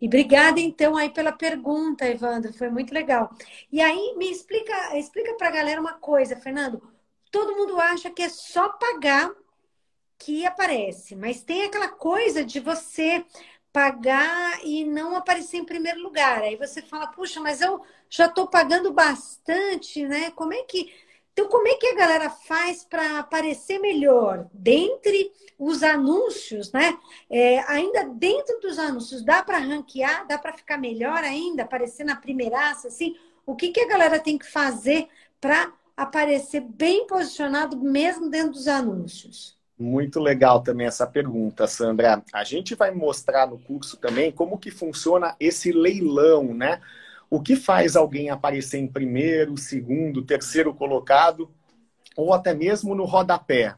E obrigada, então, aí pela pergunta, Evandro, foi muito legal. E aí, me explica, explica para a galera uma coisa, Fernando. Todo mundo acha que é só pagar que aparece, mas tem aquela coisa de você pagar e não aparecer em primeiro lugar. Aí você fala, puxa, mas eu já estou pagando bastante, né? Como é que então, como é que a galera faz para aparecer melhor? Dentre os anúncios, né? É, ainda dentro dos anúncios, dá para ranquear? Dá para ficar melhor ainda? Aparecer na primeiraça, assim? O que, que a galera tem que fazer para aparecer bem posicionado mesmo dentro dos anúncios? Muito legal também essa pergunta, Sandra. A gente vai mostrar no curso também como que funciona esse leilão, né? O que faz alguém aparecer em primeiro, segundo, terceiro colocado, ou até mesmo no rodapé?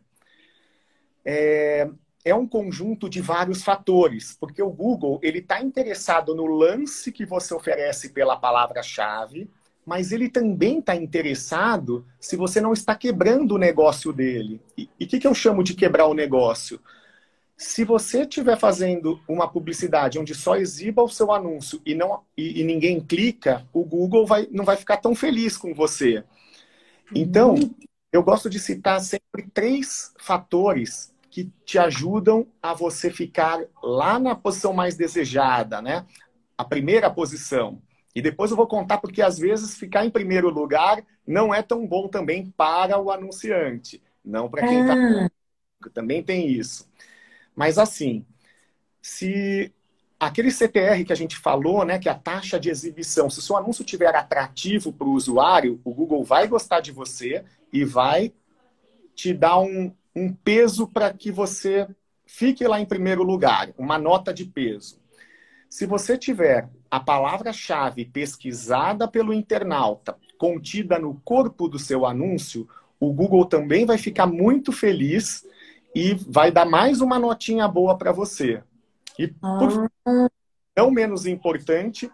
É, é um conjunto de vários fatores, porque o Google ele está interessado no lance que você oferece pela palavra-chave, mas ele também está interessado se você não está quebrando o negócio dele. E o que, que eu chamo de quebrar o negócio? Se você estiver fazendo uma publicidade onde só exiba o seu anúncio e, não, e, e, ninguém clica, o Google vai, não vai ficar tão feliz com você. Então, eu gosto de citar sempre três fatores que te ajudam a você ficar lá na posição mais desejada, né? A primeira posição. E depois eu vou contar porque às vezes ficar em primeiro lugar não é tão bom também para o anunciante, não para quem está. Ah. Também tem isso. Mas assim, se aquele CTR que a gente falou, né, que é a taxa de exibição, se o seu anúncio tiver atrativo para o usuário, o Google vai gostar de você e vai te dar um, um peso para que você fique lá em primeiro lugar, uma nota de peso. Se você tiver a palavra-chave pesquisada pelo internauta contida no corpo do seu anúncio, o Google também vai ficar muito feliz e vai dar mais uma notinha boa para você. E por ah. não menos importante,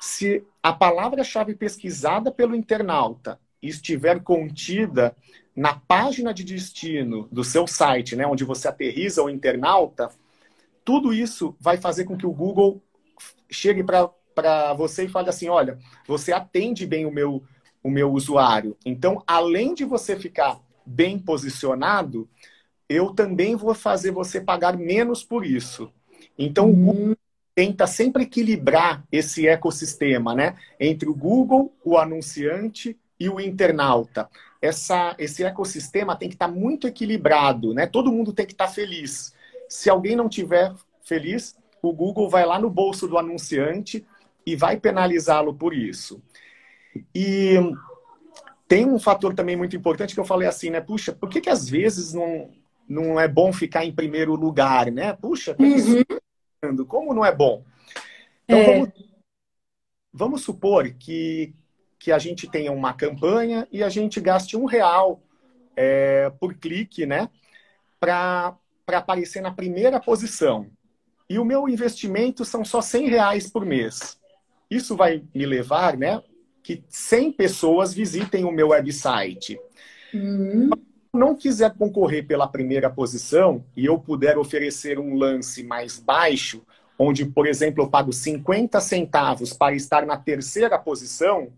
se a palavra-chave pesquisada pelo internauta estiver contida na página de destino do seu site, né, onde você aterriza o internauta, tudo isso vai fazer com que o Google chegue para você e fale assim: olha, você atende bem o meu, o meu usuário. Então, além de você ficar bem posicionado, eu também vou fazer você pagar menos por isso. Então, o Google tenta sempre equilibrar esse ecossistema, né? Entre o Google, o anunciante e o internauta. Essa, esse ecossistema tem que estar muito equilibrado, né? Todo mundo tem que estar feliz. Se alguém não tiver feliz, o Google vai lá no bolso do anunciante e vai penalizá-lo por isso. E tem um fator também muito importante que eu falei assim, né? Puxa, por que, que às vezes não, não é bom ficar em primeiro lugar, né? Puxa, uhum. como não é bom? Então é. Vamos, vamos supor que, que a gente tenha uma campanha e a gente gaste um real é, por clique, né? Para aparecer na primeira posição. E o meu investimento são só 100 reais por mês. Isso vai me levar, né? Que 100 pessoas visitem o meu website. Uhum. Se não quiser concorrer pela primeira posição e eu puder oferecer um lance mais baixo, onde, por exemplo, eu pago 50 centavos para estar na terceira posição,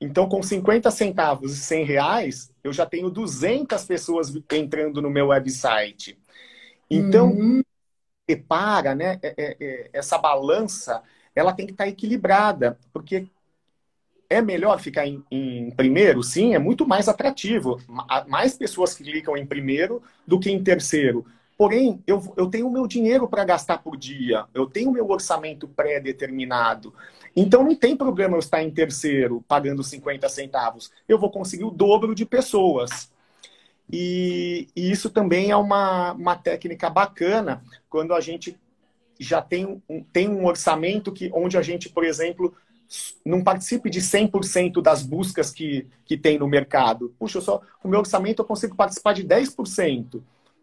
então com 50 centavos e 100 reais, eu já tenho 200 pessoas entrando no meu website. Então, uhum. né, é, é, é, essa balança, ela tem que estar equilibrada, porque é melhor ficar em, em, primeiro? Sim, é muito mais atrativo. Mais pessoas clicam em primeiro do que em terceiro. Porém, eu, eu tenho o meu dinheiro para gastar por dia, eu tenho o meu orçamento pré-determinado. Então não tem problema eu estar em terceiro, pagando 50 centavos. Eu vou conseguir o dobro de pessoas. E, e isso também é uma, uma técnica bacana quando a gente já tem um, tem um orçamento que, onde a gente, por exemplo, não participe de 100% das buscas que, que tem no mercado. Puxa, só, o meu orçamento eu consigo participar de 10%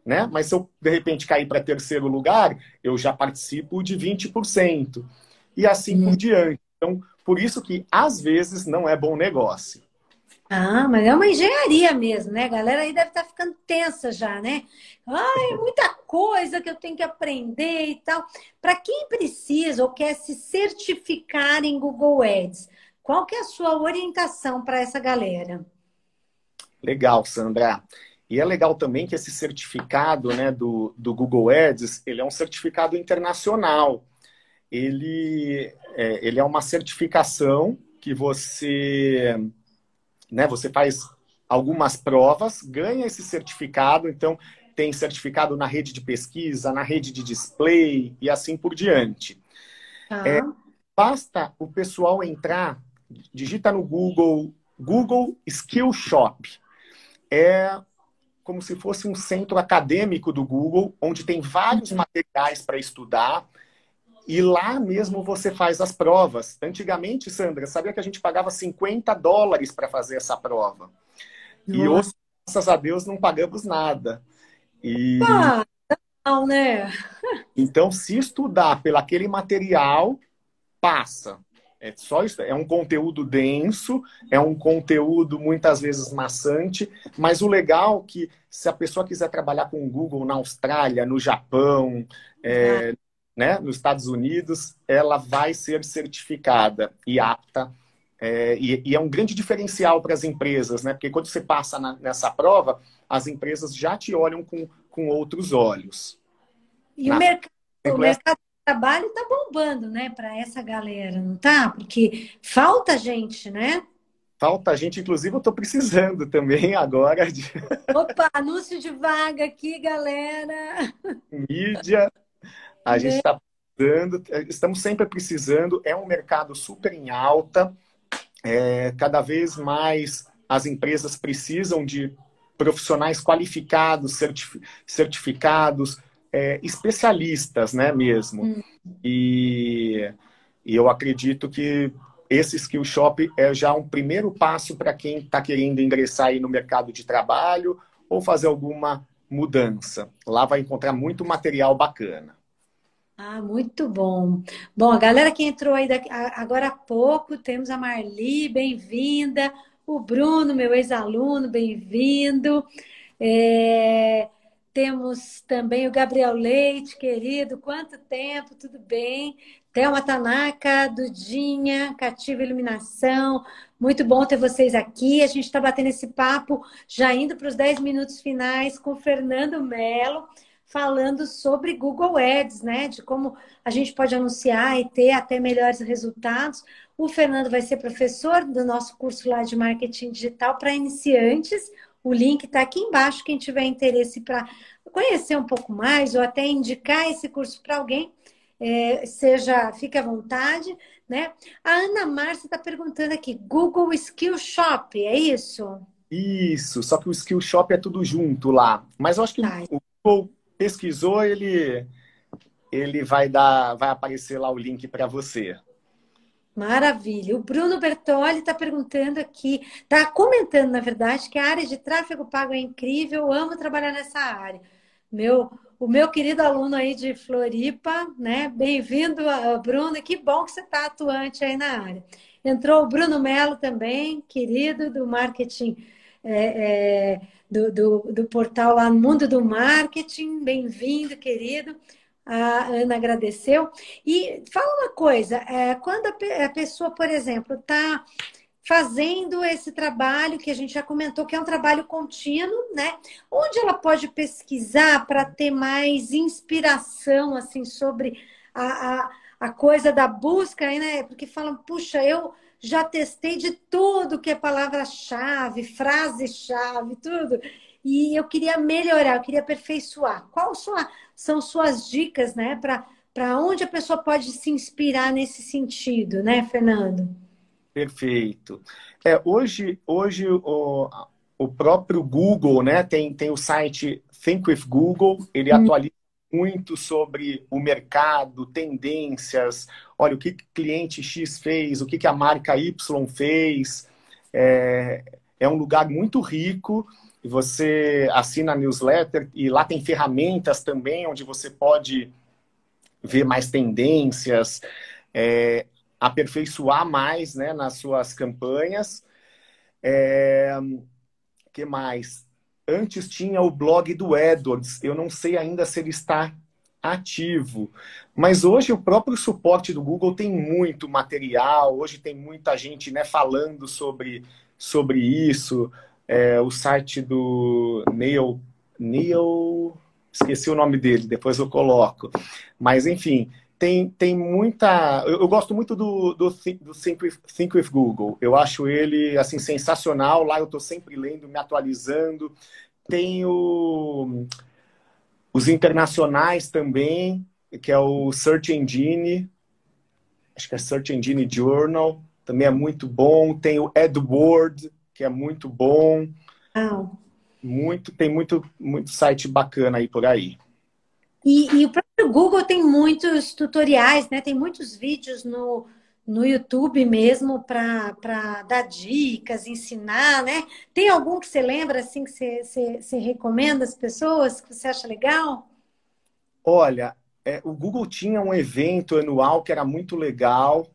né? Mas se eu, de repente, cair para terceiro lugar, eu já participo de 20%. E assim por diante. Então, por isso que, às vezes, não é bom negócio. Ah, mas é uma engenharia mesmo, né? A galera aí deve estar tá ficando tensa já, né? Ai, muita coisa que eu tenho que aprender e tal. Para quem precisa ou quer se certificar em Google Ads, qual que é a sua orientação para essa galera? Legal, Sandra. E é legal também que esse certificado né, do, do Google Ads, ele é um certificado internacional. Ele é, ele é uma certificação que você, né, você faz algumas provas, ganha esse certificado, então tem certificado na rede de pesquisa, na rede de display e assim por diante. Ah. É, basta o pessoal entrar, digita no Google, Google Skill Shop. É como se fosse um centro acadêmico do Google, onde tem vários uhum. materiais para estudar. E lá mesmo você faz as provas. Antigamente, Sandra, sabia que a gente pagava 50 dólares para fazer essa prova. E hoje, graças a Deus, não pagamos nada. E... Ah, não, né? Então, se estudar pelo aquele material, passa. É só isso, é um conteúdo denso, é um conteúdo muitas vezes maçante, mas o legal é que se a pessoa quiser trabalhar com o Google na Austrália, no Japão, é, né, nos Estados Unidos, ela vai ser certificada e apta. É, e, e, é um grande diferencial para as empresas, né? Porque quando você passa na, nessa prova, as empresas já te olham com, com outros olhos. E na... o mercado, o mercado trabalho está bombando, né, para essa galera, não tá? Porque falta gente, né? Falta gente, inclusive eu estou precisando também agora de. Opa, anúncio de vaga aqui, galera! Mídia, a gente está precisando, estamos sempre precisando, é um mercado super em alta, é, cada vez mais as empresas precisam de profissionais qualificados, certificados, é, especialistas, né, mesmo. Hum. E, e eu acredito que esse Skill Shop é já um primeiro passo para quem está querendo ingressar aí no mercado de trabalho ou fazer alguma mudança. Lá vai encontrar muito material bacana. Ah, muito bom. Bom, a galera que entrou aí daqui, agora há pouco, temos a Marli, bem-vinda. O Bruno, meu ex-aluno, bem-vindo. É... Temos também o Gabriel Leite, querido, quanto tempo, tudo bem? Thelma Tanaka, Dudinha, Cativa Iluminação, muito bom ter vocês aqui. A gente está batendo esse papo, já indo para os 10 minutos finais, com Fernando Melo, falando sobre Google Ads, né? De como a gente pode anunciar e ter até melhores resultados. O Fernando vai ser professor do nosso curso lá de marketing digital para iniciantes. O link está aqui embaixo. Quem tiver interesse para conhecer um pouco mais ou até indicar esse curso para alguém, é, seja, fique à vontade, né? A Ana Márcia está perguntando aqui, Google Skill Shop, é isso? Isso, só que o Skill Shop é tudo junto lá. Mas eu acho que tá. o Google pesquisou, ele, ele vai dar, vai aparecer lá o link para você. Maravilha. O Bruno Bertoli está perguntando aqui, está comentando, na verdade, que a área de tráfego pago é incrível, eu amo trabalhar nessa área. Meu, o meu querido aluno aí de Floripa, né? Bem-vindo, Bruno. Que bom que você está atuante aí na área. Entrou o Bruno Melo também, querido do marketing é, é, do, do, do portal lá Mundo do Marketing. Bem-vindo, querido a Ana agradeceu. E fala uma coisa, é, quando a, pessoa, por exemplo, está fazendo esse trabalho que a gente já comentou, que é um trabalho contínuo, né? Onde ela pode pesquisar para ter mais inspiração, assim, sobre a, a, a coisa da busca, né? Porque falam, puxa, eu já testei de tudo que é palavra-chave, frase-chave, tudo. E eu queria melhorar, eu queria aperfeiçoar. Qual sua, são suas dicas, né, para onde a pessoa pode se inspirar nesse sentido, né, Fernando? Perfeito. É, hoje, hoje o, o próprio Google, né, tem, tem o site Think with Google, ele hum. atualiza muito sobre o mercado, tendências, olha o que cliente X fez, o que, que a marca Y fez. É, é um lugar muito rico você assina a newsletter e lá tem ferramentas também onde você pode ver mais tendências, é, aperfeiçoar mais né, nas suas campanhas. É, que mais? Antes tinha o blog do Edwards, eu não sei ainda se ele está ativo. Mas hoje o próprio suporte do Google tem muito material, hoje tem muita gente né, falando sobre, sobre isso é, o site do Neil, Neil, esqueci o nome dele, depois eu coloco. Mas, enfim, tem, tem muita. Eu, eu gosto muito do, do, do Think, with, Think with Google. Eu acho ele assim sensacional. Lá eu estou sempre lendo, me atualizando. Tem o, os internacionais também, que é o Search Engine. Acho que é Search Engine Journal. Também é muito bom. Tem o AdWord, que é muito bom. Ah. Muito, tem muito, muito site bacana aí por aí. E, e, o próprio Google tem muitos tutoriais, né? Tem muitos vídeos no, no YouTube mesmo para dar dicas, ensinar, né? Tem algum que você lembra assim que você, você, você recomenda às pessoas que você acha legal? Olha, é, o Google tinha um evento anual que era muito legal,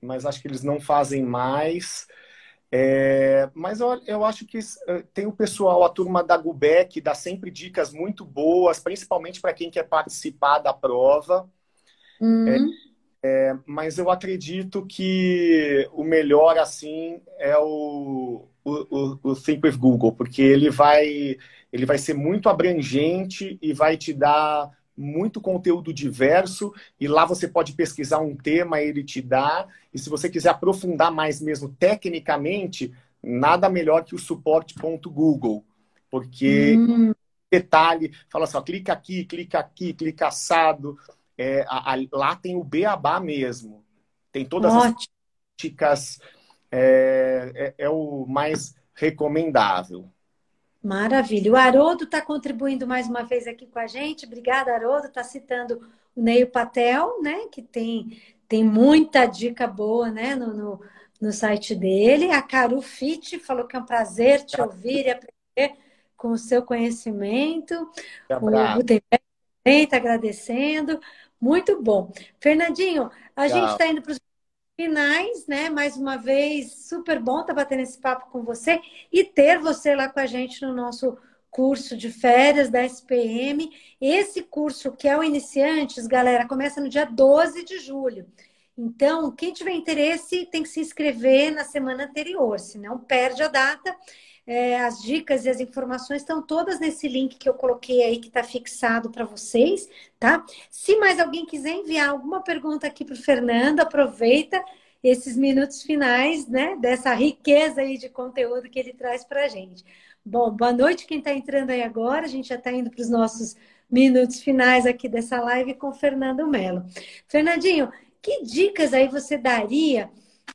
mas acho que eles não fazem mais. É, mas eu, eu, acho que eh, tem o pessoal, a turma da Gubé, que dá sempre dicas muito boas, principalmente para quem quer participar da prova. Uhum. É, é, mas eu acredito que o melhor, assim, é o, o, o, Think with Google, porque ele vai, ele vai ser muito abrangente e vai te dar muito conteúdo diverso e lá você pode pesquisar um tema, ele te dá. E se você quiser aprofundar mais mesmo tecnicamente, nada melhor que o suporte.google, porque hum. detalhe, fala só, clica aqui, clica aqui, clica assado. É, a, a, lá tem o beabá mesmo. Tem todas Ótimo. as dicas, é, é, é o mais recomendável. Maravilha. O Haroldo está contribuindo mais uma vez aqui com a gente. Obrigada, Haroldo. Está citando o Neil Patel, né? Que tem, tem muita dica boa né? no, no, no site dele. A Caru Fit falou que é um prazer te ouvir e aprender com o seu conhecimento. Tá o Gutenberg também está agradecendo. Muito bom. Fernandinho, a Tchau. gente está indo para os finais, né? Mais uma vez, super bom estar tá batendo esse papo com você e ter você lá com a gente no nosso curso de férias da SPM. Esse curso que é o Iniciantes, galera, começa no dia 12 de julho. Então, quem tiver interesse tem que se inscrever na semana anterior, senão perde a data. É, as dicas e as informações estão todas nesse link que eu coloquei aí, que está fixado para vocês, tá? Se mais alguém quiser enviar alguma pergunta aqui para o Fernando, aproveita esses minutos finais, né? Dessa riqueza aí de conteúdo que ele traz para a gente. Bom, boa noite quem está entrando aí agora. A gente já está indo para os nossos minutos finais aqui dessa live com Fernando Melo. Fernandinho, que dicas aí você daria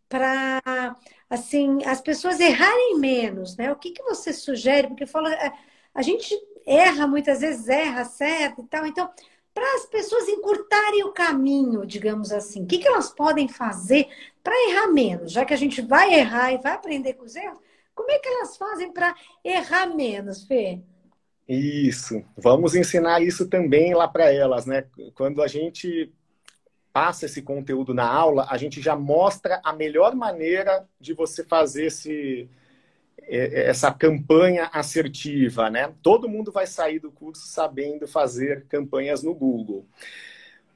para assim as pessoas errarem menos, né? O que, que você sugere? Porque fala, é, a gente erra muitas vezes, erra certo e tal. Então, para as pessoas encurtarem o caminho, digamos assim, o que, que elas podem fazer para errar menos? Já que a gente vai errar e vai aprender com os erros, como é que elas fazem para errar menos, Fê? Isso. Vamos ensinar isso também lá para elas, né? Quando a gente passa esse conteúdo na aula, a gente já mostra a melhor maneira de você fazer esse, essa campanha assertiva, né? Todo mundo vai sair do curso sabendo fazer campanhas no Google.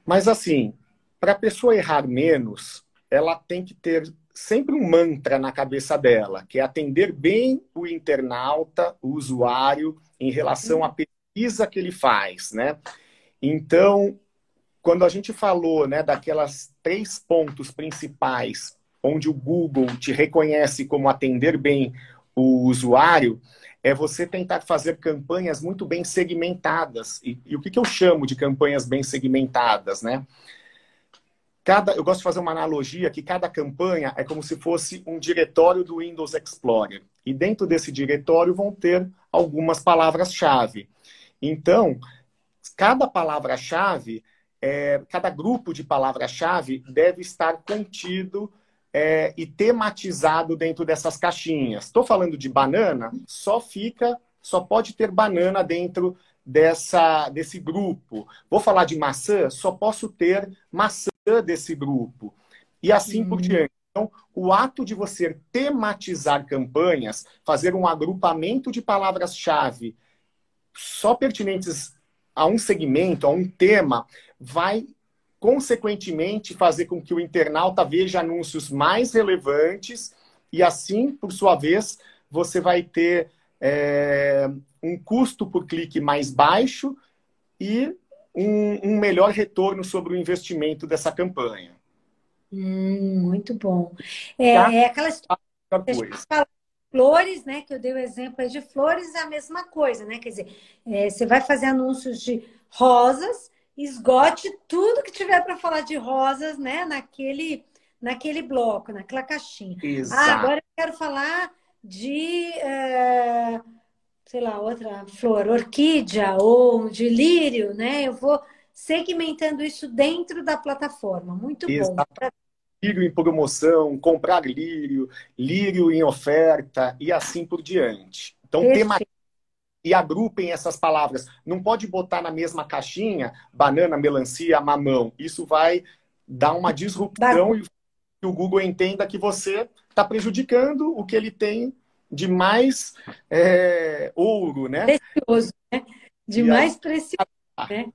Mas assim, para a pessoa errar menos, ela tem que ter sempre um mantra na cabeça dela, que é atender bem o internauta, o usuário, em relação à pesquisa que ele faz, né? Então, quando a gente falou, né, daquelas três pontos principais onde o Google te reconhece como atender bem o usuário é você tentar fazer campanhas muito bem segmentadas. E, e o que, que, eu chamo de campanhas bem segmentadas, né? Cada, eu gosto de fazer uma analogia que cada campanha é como se fosse um diretório do Windows Explorer. E dentro desse diretório vão ter algumas palavras-chave. Então, cada palavra-chave, é, cada grupo de palavra-chave deve estar contido é, e tematizado dentro dessas caixinhas. Estou falando de banana, só fica, só pode ter banana dentro dessa, desse grupo. Vou falar de maçã, só posso ter maçã desse grupo. E assim uhum. por diante. Então, o ato de você tematizar campanhas, fazer um agrupamento de palavras-chave só pertinentes a um segmento, a um tema, vai consequentemente, fazer com que o internauta veja anúncios mais relevantes e, assim, por sua vez, você vai ter é, um custo por clique mais baixo e um, um, melhor retorno sobre o investimento dessa campanha. Hum, muito bom. É, tá? é aquela história. Flores, né? Que eu dei o exemplo de flores, é a mesma coisa, né? Quer dizer, é, você vai fazer anúncios de rosas, esgote tudo que tiver para falar de rosas, né? Naquele, naquele bloco, naquela caixinha. Exato. Ah, agora eu quero falar de, é, sei lá, outra flor, orquídea ou de lírio, né? Eu vou segmentando isso dentro da plataforma. Muito Exato. bom. Lírio em promoção, comprar lírio, lírio em oferta e assim por diante. Então, tema e agrupem essas palavras. Não pode botar na mesma caixinha banana, melancia, mamão. Isso vai dar uma disrupção e que o Google entenda que você está prejudicando o que ele tem de mais é, ouro, né? Precioso, né? De e mais precioso, né?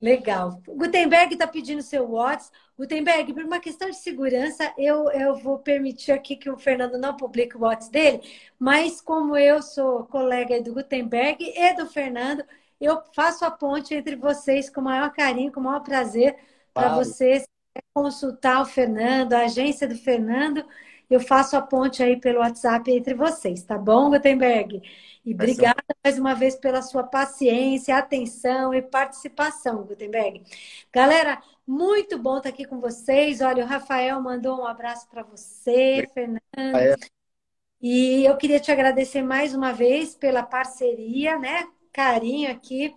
Legal. O Gutenberg está pedindo seu WhatsApp. Gutenberg, por uma questão de segurança, eu, eu vou permitir aqui que o Fernando não publique o WhatsApp dele, mas como eu sou colega do Gutenberg e do Fernando, eu faço a ponte entre vocês com o maior carinho, com o maior prazer, para vocês consultar o Fernando, a agência do Fernando. Eu faço a ponte aí pelo WhatsApp entre vocês, tá bom, Gutenberg? E obrigada mais uma vez pela sua paciência, atenção e participação, Gutenberg. Galera, muito bom estar aqui com vocês. Olha, o Rafael mandou um abraço para você, Fernando. E eu queria te agradecer mais uma vez pela parceria, né? Carinho aqui,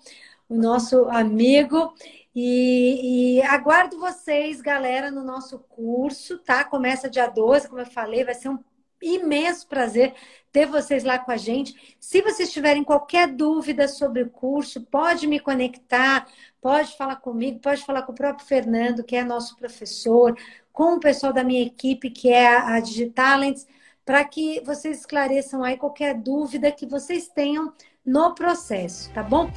o nosso amigo. E, e, aguardo vocês, galera, no nosso curso, tá? Começa dia 12, como eu falei, vai ser um imenso prazer ter vocês lá com a gente. Se vocês tiverem qualquer dúvida sobre o curso, pode me conectar, pode falar comigo, pode falar com o próprio Fernando, que é nosso professor, com o pessoal da minha equipe, que é a Digitalents, para que vocês esclareçam aí qualquer dúvida que vocês tenham no processo, tá bom?